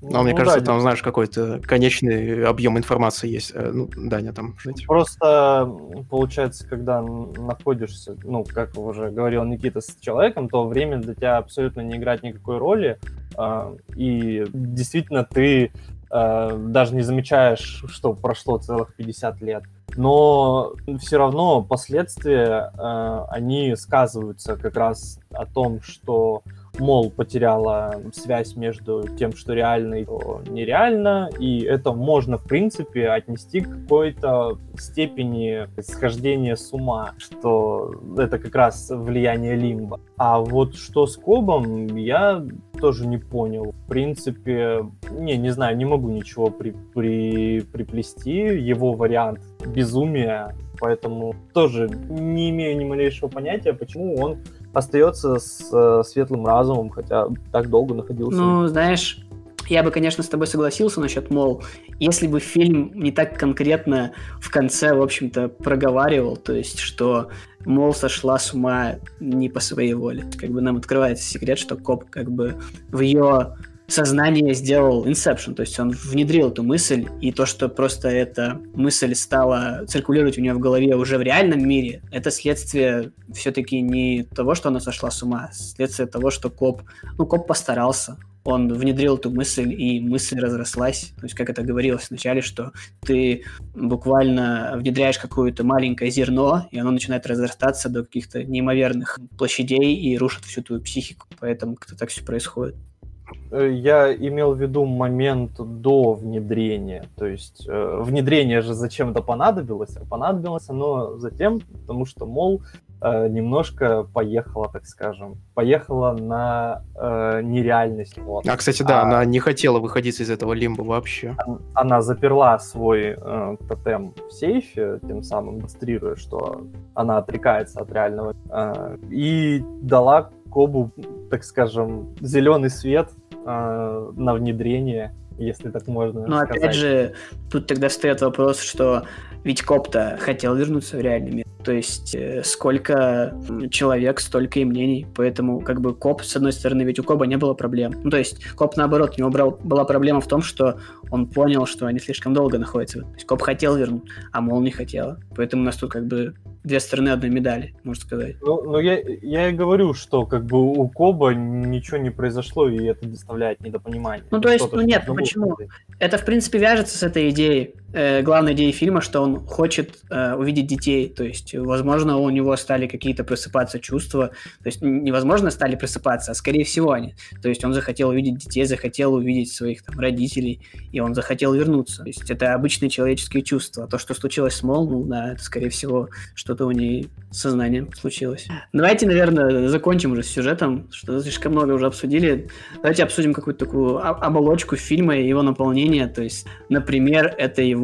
Но мне Ну кажется, да, там, знаешь, какой-то конечный объем информации есть. Э, Ну, Даня там, знаете. Просто получается, когда находишься, ну, как уже говорил Никита, с человеком, то время для тебя абсолютно не играет никакой роли. а, И действительно ты а, даже не замечаешь, что прошло целых 50 лет. Но все равно последствия, а, они сказываются как раз о том, что мол, потеряла связь между тем, что реально и что нереально, и это можно, в принципе, отнести к какой-то степени схождения с ума, что это как раз влияние лимба. А вот что с Кобом, я тоже не понял. В принципе, не, не знаю, не могу ничего при, при, приплести. Его вариант безумия, поэтому тоже не имею ни малейшего понятия, почему он остается с э, светлым разумом, хотя так долго находился. Ну, знаешь, я бы, конечно, с тобой согласился насчет, мол, если бы фильм не так конкретно в конце, в общем-то, проговаривал, то есть, что Мол сошла с ума не по своей воле. Как бы нам открывается секрет, что Коп как бы в ее сознание сделал Inception, то есть он внедрил эту мысль, и то, что просто эта мысль стала циркулировать у нее в голове уже в реальном мире, это следствие все-таки не того, что она сошла с ума, а следствие того, что Коп, ну, Коп постарался, он внедрил эту мысль, и мысль разрослась. То есть, как это говорилось вначале, что ты буквально внедряешь какое-то маленькое зерно, и оно начинает разрастаться до каких-то неимоверных площадей и рушит всю твою психику. Поэтому как-то так все происходит. Э, Я имел в виду момент до внедрения. То есть э, внедрение же зачем-то понадобилось, а понадобилось оно затем, потому что, мол, э, немножко поехала, так скажем, поехала на э, нереальность. Вот. А, кстати, да, А- она не хотела выходить из этого лимба вообще. Она заперла свой э, тотем в сейфе, тем самым демонстрируя, что она отрекается от реального, э, и дала Коббу, так скажем, зеленый свет э, на внедрение, если так можно Но сказать. опять же, тут тогда встает вопрос, что ведь Кобб-то хотел вернуться в реальный мир. То есть э, сколько человек, столько и мнений. Поэтому как бы Кобб, с одной стороны, ведь у Кобба не было проблем. Ну, то есть Кобб, наоборот, у него брал- была проблема в том, что он понял, что они слишком долго находятся. То есть Кобб хотел вернуть, а Мол не хотела. Поэтому у нас тут как бы две стороны одной медали, можно сказать. Ну, ну я, я и говорю, что как бы у Коба ничего не произошло, и это доставляет недопонимание. Ну, то есть, ну, нет, было почему? Это, в принципе, вяжется с этой идеей, э, главной идеей фильма, что он хочет э, увидеть детей. То есть, возможно, у него стали какие-то просыпаться чувства. То есть, невозможно стали просыпаться, а скорее всего они. То есть, он захотел увидеть детей, захотел увидеть своих там родителей, и он захотел вернуться. То есть, это обычные человеческие чувства. То, что случилось с Мол, ну, да, это, скорее всего, что-то у ней с сознанием случилось. Давайте, наверное, закончим уже с сюжетом, что слишком много уже обсудили. Давайте обсудим какую-то такую оболочку фильма и его наполнение. То есть, например, это его...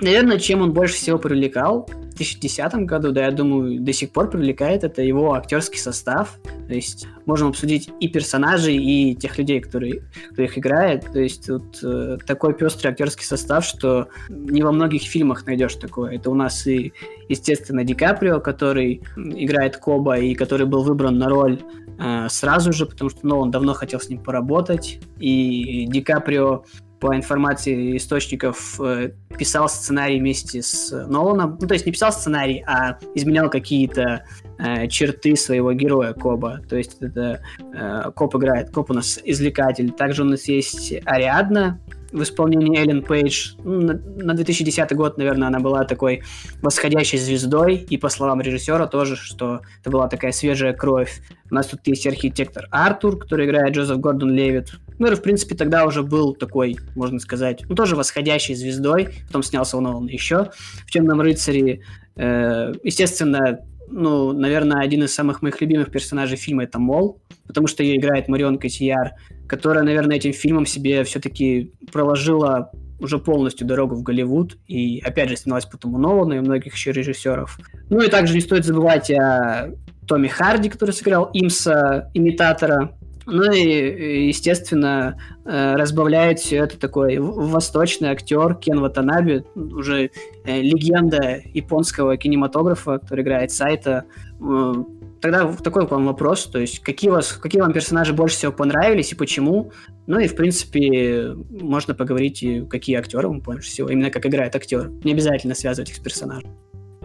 Наверное, чем он больше всего привлекал в 2010 году, да, я думаю, до сих пор привлекает, это его актерский состав. То есть, можем обсудить и персонажей, и тех людей, которые, кто их играет. То есть, тут э, такой пестрый актерский состав, что не во многих фильмах найдешь такое. Это у нас и, естественно, Ди Каприо, который играет Коба и который был выбран на роль э, сразу же, потому что ну, он давно хотел с ним поработать. И Ди Каприо, по информации источников, э, писал сценарий вместе с Ноланом. Ну, то есть не писал сценарий, а изменял какие-то э, черты своего героя Коба. То есть это э, Коп играет, Коп у нас извлекатель. Также у нас есть Ариадна, в исполнении Эллен Пейдж. Ну, на, на 2010 год, наверное, она была такой восходящей звездой, и по словам режиссера тоже, что это была такая свежая кровь. У нас тут есть архитектор Артур, который играет Джозеф Гордон Левит. Ну, и, в принципе, тогда уже был такой, можно сказать, ну, тоже восходящей звездой. Потом снялся он еще в «Темном рыцаре». Э, естественно, ну, наверное, один из самых моих любимых персонажей фильма это Мол, потому что ее играет Марион Котияр, которая, наверное, этим фильмом себе все-таки проложила уже полностью дорогу в Голливуд, и опять же снялась потом у Нолана и многих еще режиссеров. Ну и также не стоит забывать о Томми Харди, который сыграл Имса, имитатора, ну и, естественно, э, разбавляет все это такой восточный актер Кен Ватанаби, уже э, легенда японского кинематографа, который играет Сайта. Э, тогда такой к вам вопрос, то есть какие, вас, какие вам персонажи больше всего понравились и почему? Ну и, в принципе, можно поговорить, и какие актеры вам больше всего, именно как играет актер. Не обязательно связывать их с персонажем.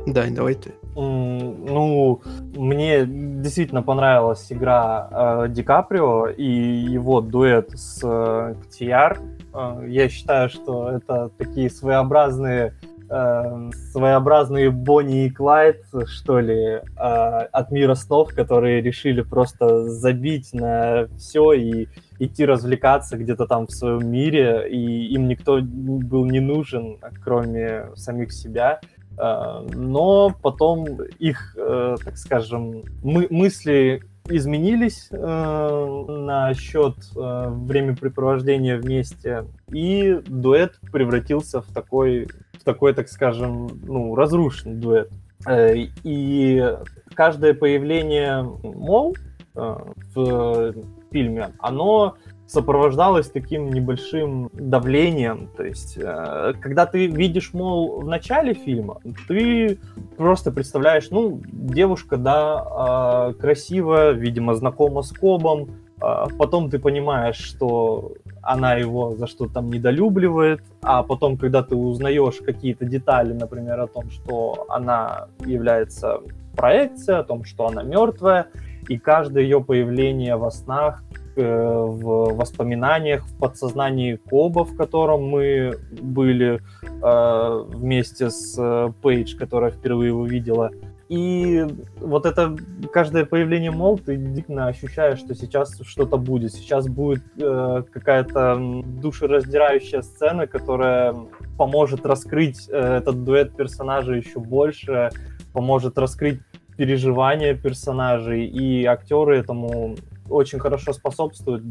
Да, давай ты. Ну, мне действительно понравилась игра э, Ди Каприо и его дуэт с э, Ктияр. Э, я считаю, что это такие своеобразные э, своеобразные Бонни и Клайд, что ли, э, от мира снов, которые решили просто забить на все и идти развлекаться где-то там в своем мире, и им никто был не нужен, кроме самих себя. Но потом их, э, так скажем, мы, мысли изменились э, насчет э, времяпрепровождения вместе, и дуэт превратился в такой, в такой, так скажем, ну, разрушенный дуэт. Э, и каждое появление Мол э, в фильме, оно сопровождалось таким небольшим давлением. То есть, э, когда ты видишь, мол, в начале фильма, ты просто представляешь, ну, девушка, да, э, красивая, видимо, знакома с Кобом, э, потом ты понимаешь, что она его за что-то там недолюбливает, а потом, когда ты узнаешь какие-то детали, например, о том, что она является проекцией, о том, что она мертвая, и каждое ее появление во снах в воспоминаниях, в подсознании Коба, в котором мы были э, вместе с э, Пейдж, которая впервые его видела. И вот это каждое появление Мол, ты действительно ощущаешь, что сейчас что-то будет. Сейчас будет э, какая-то душераздирающая сцена, которая поможет раскрыть э, этот дуэт персонажей еще больше, поможет раскрыть переживания персонажей, и актеры этому очень хорошо способствуют,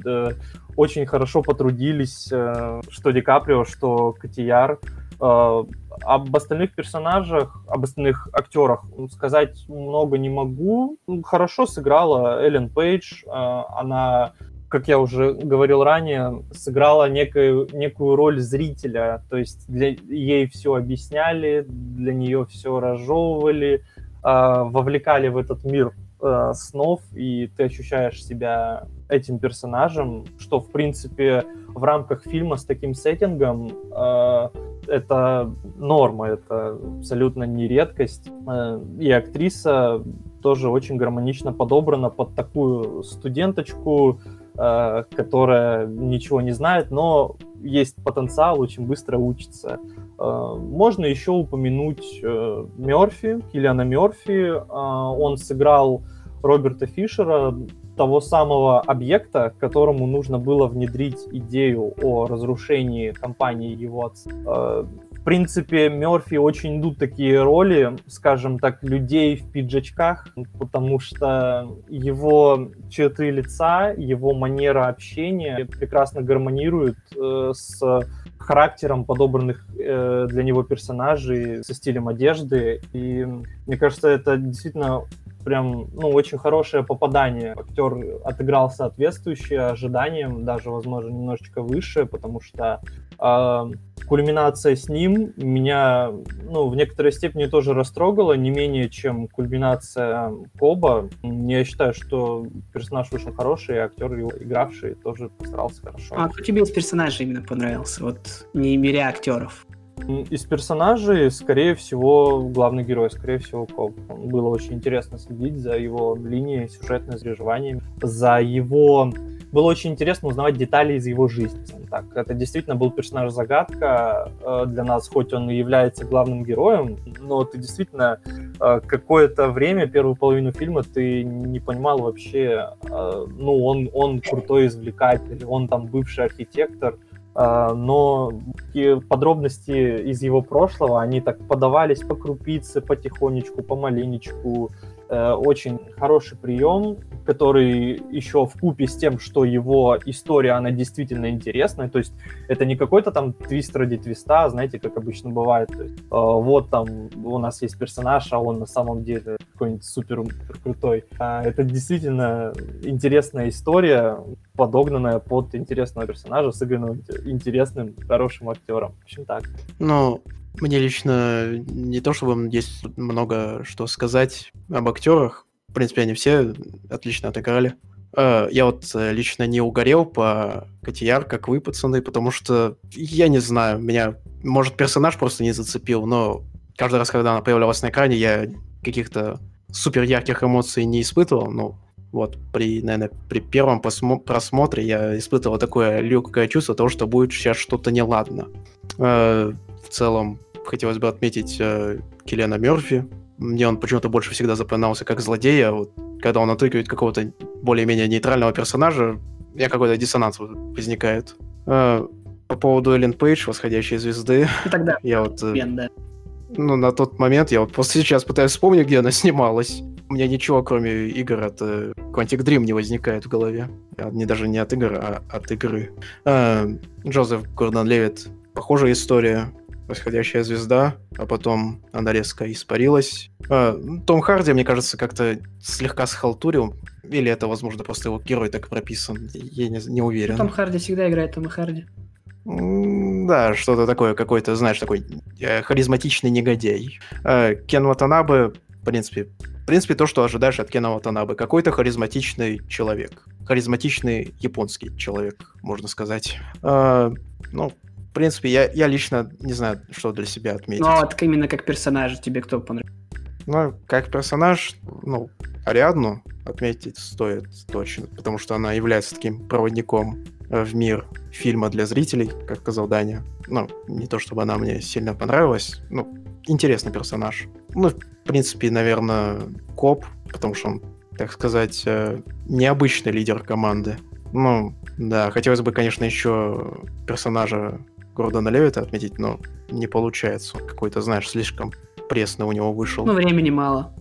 очень хорошо потрудились, э, что Ди Каприо, что Котияр. Э, об остальных персонажах, об остальных актерах сказать много не могу. Хорошо сыграла Эллен Пейдж. Э, она, как я уже говорил ранее, сыграла некую, некую роль зрителя. То есть для, ей все объясняли, для нее все разжевывали, вовлекали в этот мир э, снов, и ты ощущаешь себя этим персонажем, что, в принципе, в рамках фильма с таким сеттингом э, это норма, это абсолютно не редкость. Э, и актриса тоже очень гармонично подобрана под такую студенточку, э, которая ничего не знает, но есть потенциал, очень быстро учится. Э, можно еще упомянуть э, Мерфи, Киллиана Мерфи. Э, он сыграл Роберта Фишера, того самого объекта, которому нужно было внедрить идею о разрушении компании его отца. В принципе, Мерфи очень идут такие роли, скажем так, людей в пиджачках, потому что его черты лица, его манера общения прекрасно гармонируют с характером подобранных э, для него персонажей, со стилем одежды. И мне кажется, это действительно прям, ну, очень хорошее попадание. Актер отыграл соответствующие ожиданиям, даже, возможно, немножечко выше, потому что э, кульминация с ним меня, ну, в некоторой степени тоже растрогала, не менее, чем кульминация Коба. Я считаю, что персонаж очень хороший, и актер его игравший тоже постарался хорошо. А кто тебе из персонажей именно понравился, вот не меря актеров? Из персонажей, скорее всего, главный герой, скорее всего, Коп. Было очень интересно следить за его линией сюжетной, с переживаниями, за его было очень интересно узнавать детали из его жизни. Так, это действительно был персонаж-загадка э, для нас, хоть он и является главным героем, но ты действительно э, какое-то время, первую половину фильма, ты не понимал вообще, э, ну, он, он крутой извлекатель, он там бывший архитектор, но подробности из его прошлого, они так подавались по крупице, потихонечку, помаленечку, очень хороший прием, который еще в купе с тем, что его история, она действительно интересная, то есть это не какой-то там твист ради твиста, знаете, как обычно бывает, то есть, э, вот там у нас есть персонаж, а он на самом деле какой-нибудь супер, крутой. А это действительно интересная история, подогнанная под интересного персонажа, сыгранного интересным, хорошим актером. В общем, так. Ну, мне лично не то, чтобы есть много что сказать об актерах, в принципе, они все отлично отыграли. Э, я вот э, лично не угорел по Котияр, как вы, пацаны, потому что, я не знаю, меня, может, персонаж просто не зацепил, но каждый раз, когда она появлялась на экране, я каких-то супер ярких эмоций не испытывал, ну, вот, при, наверное, при первом просмотре я испытывал такое легкое чувство того, что будет сейчас что-то неладно. Э, в целом, хотелось бы отметить Келена Мерфи, мне он почему-то больше всегда запоминался как злодей, а вот когда он отыгрывает какого-то более-менее нейтрального персонажа, я какой-то диссонанс возникает. А, по поводу Эллен Пейдж, «Восходящей звезды», И тогда я вот... Бен, да. Ну, на тот момент, я вот просто сейчас пытаюсь вспомнить, где она снималась. У меня ничего, кроме игр от uh, Quantic Dream, не возникает в голове. Не даже не от игр, а от игры. Uh, Джозеф Гордон Левит. Похожая история восходящая звезда, а потом она резко испарилась. А, Том Харди, мне кажется, как-то слегка схалтурил, или это, возможно, просто его герой так прописан, я не, не уверен. Том Харди всегда играет Тома Харди. Да, что-то такое, какой-то, знаешь, такой э, харизматичный негодяй. Э, Кен Ватанабе, в принципе, в принципе, то, что ожидаешь от Кена Ватанабе. Какой-то харизматичный человек. Харизматичный японский человек, можно сказать. Э, ну, в принципе, я, я лично не знаю, что для себя отметить. Ну, а вот именно как персонаж тебе кто понравился? Ну, как персонаж, ну, Ариадну отметить стоит точно, потому что она является таким проводником э, в мир фильма для зрителей, как сказал Даня. Ну, не то чтобы она мне сильно понравилась, ну, интересный персонаж. Ну, в принципе, наверное, Коп, потому что он, так сказать, э, необычный лидер команды. Ну, да, хотелось бы, конечно, еще персонажа Гордона Левита отметить, но не получается. Какой-то, знаешь, слишком пресный у него вышел. Ну, времени мало.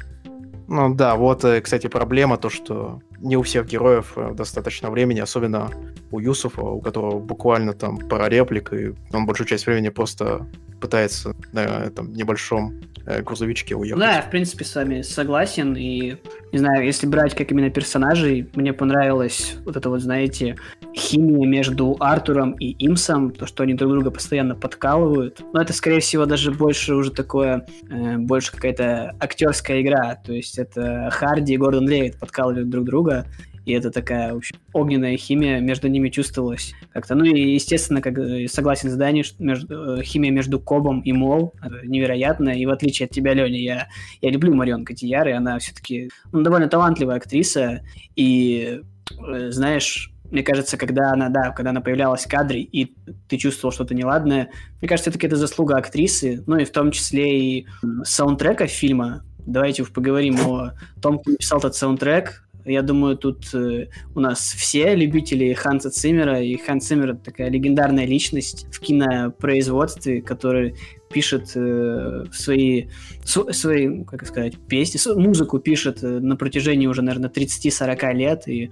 Ну да, вот, э, кстати, проблема то, что не у всех героев э, достаточно времени, особенно у Юсуфа, у которого буквально там пара реплик, и он большую часть времени просто пытается на этом небольшом грузовичке уехать. Да, я, в принципе, с вами согласен. И, не знаю, если брать как именно персонажей, мне понравилась вот это вот, знаете, химия между Артуром и Имсом, то, что они друг друга постоянно подкалывают. Но это, скорее всего, даже больше уже такое, э, больше какая-то актерская игра. То есть это Харди и Гордон Левит подкалывают друг друга и это такая, общем, огненная химия между ними чувствовалась как-то. Ну и, естественно, как э, согласен с Дани, что между, э, химия между Кобом и Мол невероятная, и в отличие от тебя, Леня, я, я люблю Марион Котияр, и она все-таки ну, довольно талантливая актриса, и, э, знаешь, мне кажется, когда она, да, когда она появлялась в кадре, и ты чувствовал что-то неладное, мне кажется, все-таки это заслуга актрисы, ну и в том числе и саундтрека фильма. Давайте поговорим о том, кто написал этот саундтрек. Я думаю, тут э, у нас все любители Ханса Циммера, и Ханс Циммер — такая легендарная личность в кинопроизводстве, который пишет э, свои, свои, как сказать, песни, музыку пишет э, на протяжении уже, наверное, 30-40 лет. И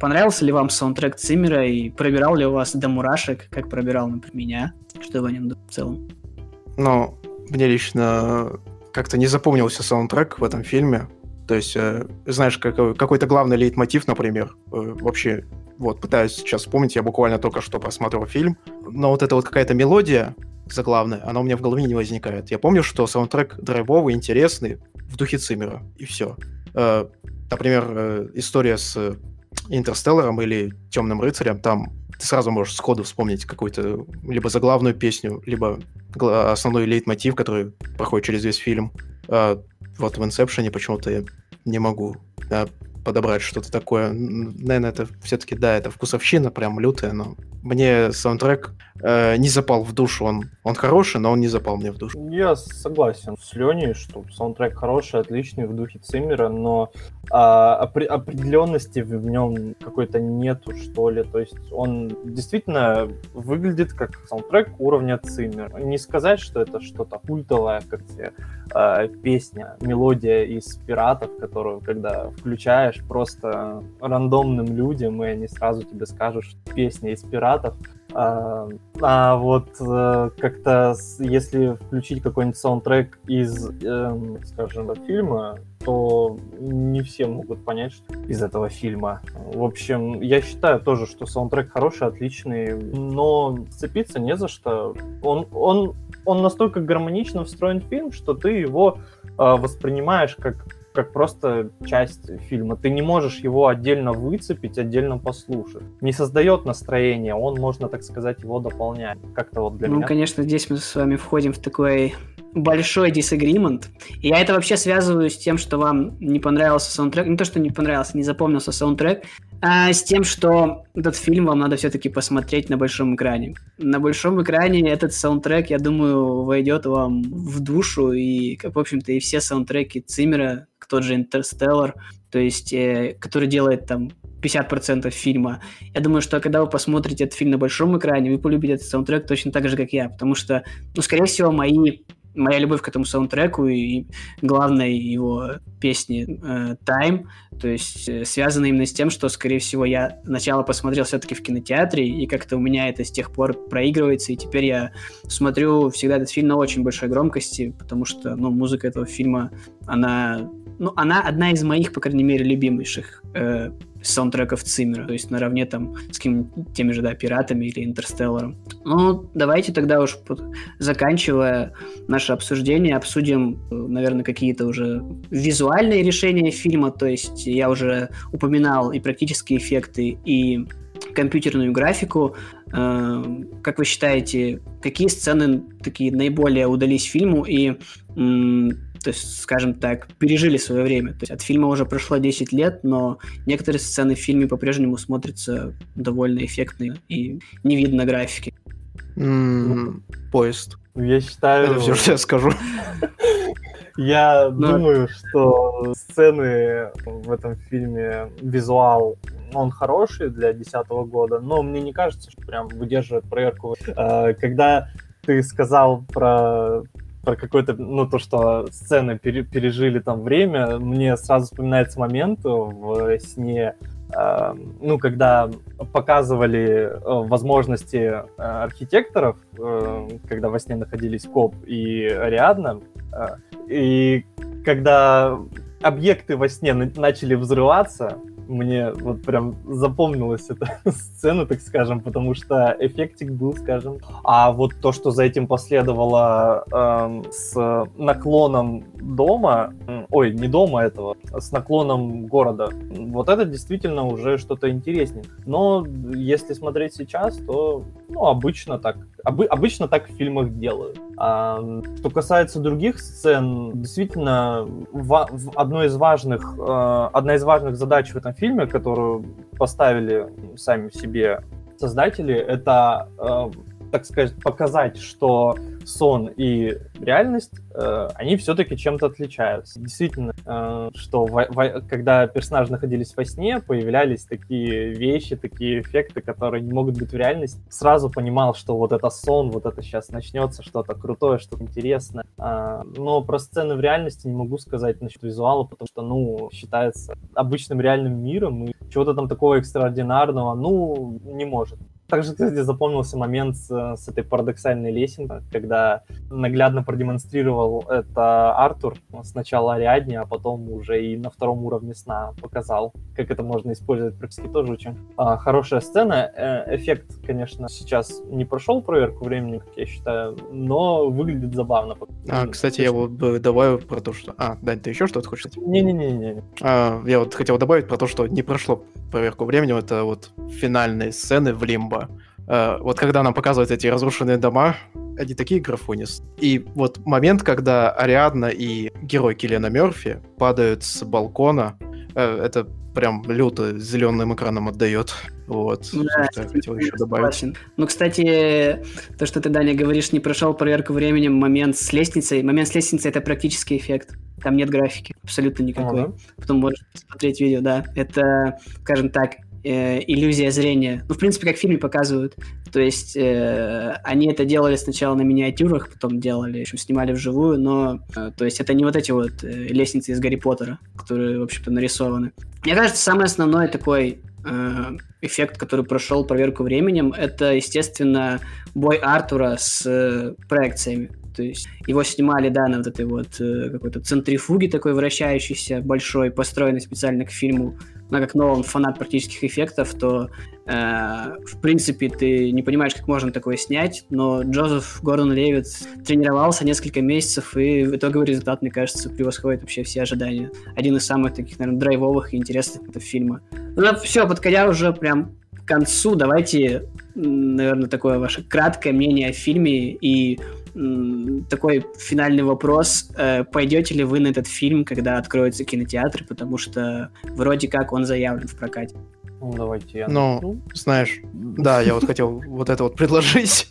понравился ли вам саундтрек Циммера и пробирал ли у вас до мурашек, как пробирал, например, меня? Что вы о нем в целом? Ну, мне лично как-то не запомнился саундтрек в этом фильме. То есть, э, знаешь, как, какой-то главный лейтмотив, например, э, вообще, вот, пытаюсь сейчас вспомнить, я буквально только что посмотрел фильм, но вот эта вот какая-то мелодия заглавная, она у меня в голове не возникает. Я помню, что саундтрек драйвовый, интересный, в духе Циммера, и все. Э, например, э, история с Интерстелларом или Темным рыцарем, там ты сразу можешь сходу вспомнить какую-то либо заглавную песню, либо основной лейтмотив, который проходит через весь фильм. Вот в Inception почему-то я не могу а, подобрать что-то такое. Наверное, это все-таки, да, это вкусовщина прям лютая, но мне саундтрек э, не запал в душу. Он, он хороший, но он не запал мне в душу. Я согласен с Леней, что саундтрек хороший, отличный, в духе Циммера, но а, опри- определенности в нем какой-то нету, что ли. То есть он действительно выглядит как саундтрек уровня Циммера. Не сказать, что это что-то культовое, как те э, песня, мелодия из «Пиратов», которую, когда включаешь просто рандомным людям, и они сразу тебе скажут, что песня из «Пиратов», а, а вот э, как-то, если включить какой-нибудь саундтрек из, э, скажем, фильма, то не все могут понять, что из этого фильма. В общем, я считаю тоже, что саундтрек хороший, отличный, но сцепиться не за что. Он, он, он настолько гармонично встроен в фильм, что ты его э, воспринимаешь как как просто часть фильма. Ты не можешь его отдельно выцепить, отдельно послушать. Не создает настроение, он, можно так сказать, его дополнять. Как-то вот для ну, меня. Ну, конечно, здесь мы с вами входим в такой большой disagreement. И я это вообще связываю с тем, что вам не понравился саундтрек. Не то, что не понравился, не запомнился саундтрек, а с тем, что этот фильм вам надо все-таки посмотреть на большом экране. На большом экране этот саундтрек, я думаю, войдет вам в душу, и, как, в общем-то, и все саундтреки Циммера, тот же Интерстеллар, то есть, э, который делает там 50% фильма. Я думаю, что когда вы посмотрите этот фильм на большом экране, вы полюбите этот саундтрек точно так же, как я, потому что, ну, скорее всего, мои моя любовь к этому саундтреку и главной его песни э, Time, то есть э, связана именно с тем, что, скорее всего, я сначала посмотрел все-таки в кинотеатре, и как-то у меня это с тех пор проигрывается, и теперь я смотрю всегда этот фильм на очень большой громкости, потому что, ну, музыка этого фильма, она, ну, она одна из моих, по крайней мере, любимейших э, саундтреков Циммера, то есть наравне там с кем теми же, да, Пиратами или Интерстелларом. Ну, давайте тогда уж под... заканчивая наше обсуждение, обсудим, наверное, какие-то уже визуальные решения фильма, то есть я уже упоминал и практические эффекты, и компьютерную графику. Э, как вы считаете, какие сцены такие наиболее удались фильму и то есть, скажем так, пережили свое время. То есть от фильма уже прошло 10 лет, но некоторые сцены в фильме по-прежнему смотрятся довольно эффектно и не видно графики. Mm, поезд. Я считаю... Это все, что я скажу. Я Но... думаю, что сцены в этом фильме, визуал, он хороший для 2010 года, но мне не кажется, что прям выдерживает проверку. А, когда ты сказал про про какой-то, ну, то, что сцены пере, пережили там время, мне сразу вспоминается момент в сне, э, ну, когда показывали э, возможности э, архитекторов, э, когда во сне находились Коп и Ариадна, э, и когда объекты во сне начали взрываться, мне вот прям запомнилась эта сцена, так скажем, потому что эффектик был, скажем. А вот то, что за этим последовало э, с наклоном дома, ой, не дома этого, а с наклоном города, вот это действительно уже что-то интереснее. Но если смотреть сейчас, то ну, обычно так. Обы- обычно так в фильмах делают. А, что касается других сцен, действительно, в, в одной из важных, э, одна из важных задач в этом фильме, которую поставили сами себе создатели, это, э, так сказать, показать, что сон и реальность, э, они все-таки чем-то отличаются. Действительно, э, что во, во, когда персонажи находились во сне, появлялись такие вещи, такие эффекты, которые не могут быть в реальности. Сразу понимал, что вот это сон, вот это сейчас начнется, что-то крутое, что-то интересное. А, но про сцены в реальности не могу сказать насчет визуала, потому что, ну, считается обычным реальным миром, и чего-то там такого экстраординарного, ну, не может. Также, кстати, запомнился момент с, с этой парадоксальной лесенкой, когда наглядно продемонстрировал это Артур сначала Ариадне, а потом уже и на втором уровне сна показал, как это можно использовать практически тоже очень а, хорошая сцена. Э, эффект, конечно, сейчас не прошел проверку времени, как я считаю, но выглядит забавно. А, кстати, я вот добавил про то, что... А, Дань, ты еще что-то хочешь сказать? Не-не-не. А, я вот хотел добавить про то, что не прошло проверку временем, это вот финальные сцены в Лимбо. Э, вот когда нам показывают эти разрушенные дома, они такие графонис. И вот момент, когда Ариадна и герой Киллиана Мерфи падают с балкона, э, это прям люто зеленым экраном отдает. Вот, да, что я хотел еще добавить. Ну, кстати, то, что ты, Даня, говоришь, не прошел проверку временем, момент с лестницей. Момент с лестницей — это практический эффект. Там нет графики, абсолютно никакой. Ага. Потом можешь посмотреть видео, да. Это, скажем так, э, иллюзия зрения. Ну, в принципе, как в фильме показывают. То есть э, они это делали сначала на миниатюрах, потом делали, еще снимали вживую, но э, то есть это не вот эти вот э, лестницы из Гарри Поттера, которые, в общем-то, нарисованы. Мне кажется, самый основной такой э, эффект, который прошел проверку временем, это, естественно, бой Артура с э, проекциями. То есть его снимали, да, на вот этой вот э, какой-то центрифуге такой вращающейся, большой, построенной специально к фильму. Но как Нолан фанат практических эффектов, то э, в принципе ты не понимаешь, как можно такое снять, но Джозеф Гордон Левит тренировался несколько месяцев, и итоге результат, мне кажется, превосходит вообще все ожидания. Один из самых таких, наверное, драйвовых и интересных это фильма. Ну все, подходя уже прям к концу, давайте, наверное, такое ваше краткое мнение о фильме и такой финальный вопрос. Э, пойдете ли вы на этот фильм, когда откроется кинотеатр, потому что вроде как он заявлен в прокате? Ну, давайте я. Ну, знаешь, да, я вот хотел вот это вот предложить.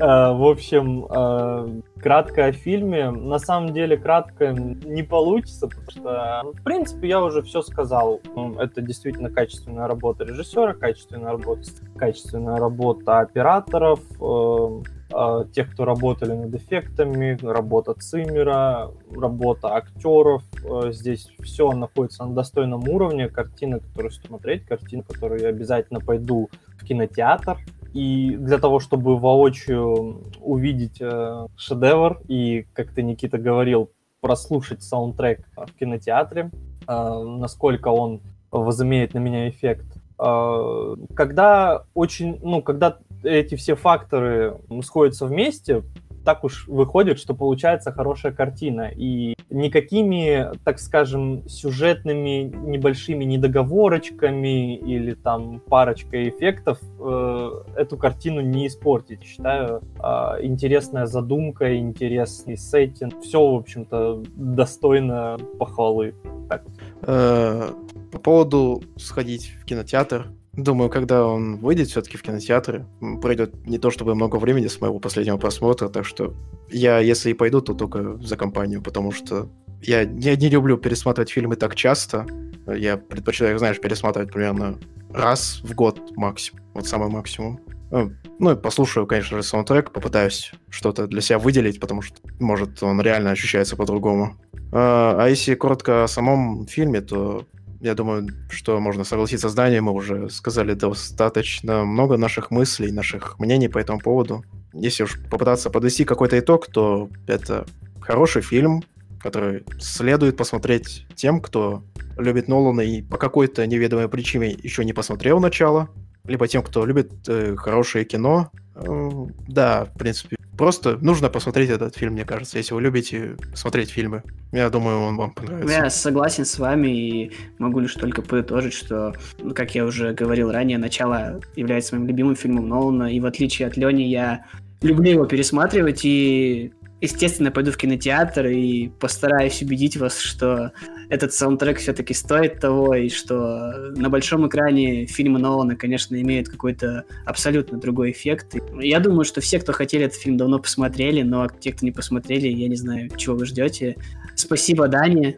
А, в общем, а, кратко о фильме. На самом деле, кратко не получится, потому что, ну, в принципе, я уже все сказал. Ну, это действительно качественная работа режиссера, качественная работа, качественная работа операторов, э, э, тех, кто работали над эффектами, работа Циммера, работа актеров. Э, здесь все находится на достойном уровне. Картина, которую смотреть, картина, которую я обязательно пойду в кинотеатр и для того, чтобы воочию увидеть э, шедевр и, как ты, Никита, говорил, прослушать саундтрек в кинотеатре, э, насколько он возымеет на меня эффект. Э, когда очень, ну, когда эти все факторы сходятся вместе, так уж выходит, что получается хорошая картина. И никакими, так скажем, сюжетными небольшими недоговорочками или там парочкой эффектов э, эту картину не испортить. Считаю, э, интересная задумка, интересный сеттинг. Все, в общем-то, достойно похвалы. Так. Э, по поводу сходить в кинотеатр, Думаю, когда он выйдет все-таки в кинотеатры, пройдет не то чтобы много времени с моего последнего просмотра, так что я, если и пойду, то только за компанию, потому что я, я не люблю пересматривать фильмы так часто. Я предпочитаю, знаешь, пересматривать примерно раз в год максимум. Вот самый максимум. Э, ну и послушаю, конечно же, саундтрек, попытаюсь что-то для себя выделить, потому что, может, он реально ощущается по-другому. А, а если коротко о самом фильме, то я думаю, что можно согласиться с Данией, мы уже сказали достаточно много наших мыслей, наших мнений по этому поводу. Если уж попытаться подвести какой-то итог, то это хороший фильм, который следует посмотреть тем, кто любит Нолана и по какой-то неведомой причине еще не посмотрел начало, либо тем, кто любит э, хорошее кино. Э, да, в принципе, Просто нужно посмотреть этот фильм, мне кажется, если вы любите смотреть фильмы. Я думаю, он вам понравится. Я согласен с вами и могу лишь только подытожить, что, ну, как я уже говорил ранее, «Начало» является моим любимым фильмом Нолана, и в отличие от Лени я люблю его пересматривать и естественно, пойду в кинотеатр и постараюсь убедить вас, что этот саундтрек все-таки стоит того, и что на большом экране фильмы Нолана, конечно, имеют какой-то абсолютно другой эффект. Я думаю, что все, кто хотели этот фильм, давно посмотрели, но те, кто не посмотрели, я не знаю, чего вы ждете. Спасибо, Дане.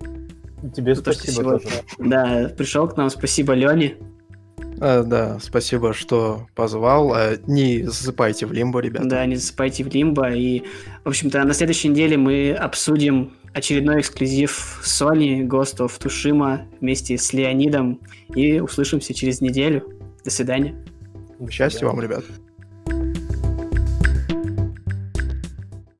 Тебе спасибо тоже. Да, пришел к нам. Спасибо, Лене. А, да, спасибо, что позвал. А, не засыпайте в лимбо, ребята. Да, не засыпайте в лимбо. И, в общем-то, на следующей неделе мы обсудим очередной эксклюзив Sony Ghost of Tsushima вместе с Леонидом. И услышимся через неделю. До свидания. Счастья вам, ребят.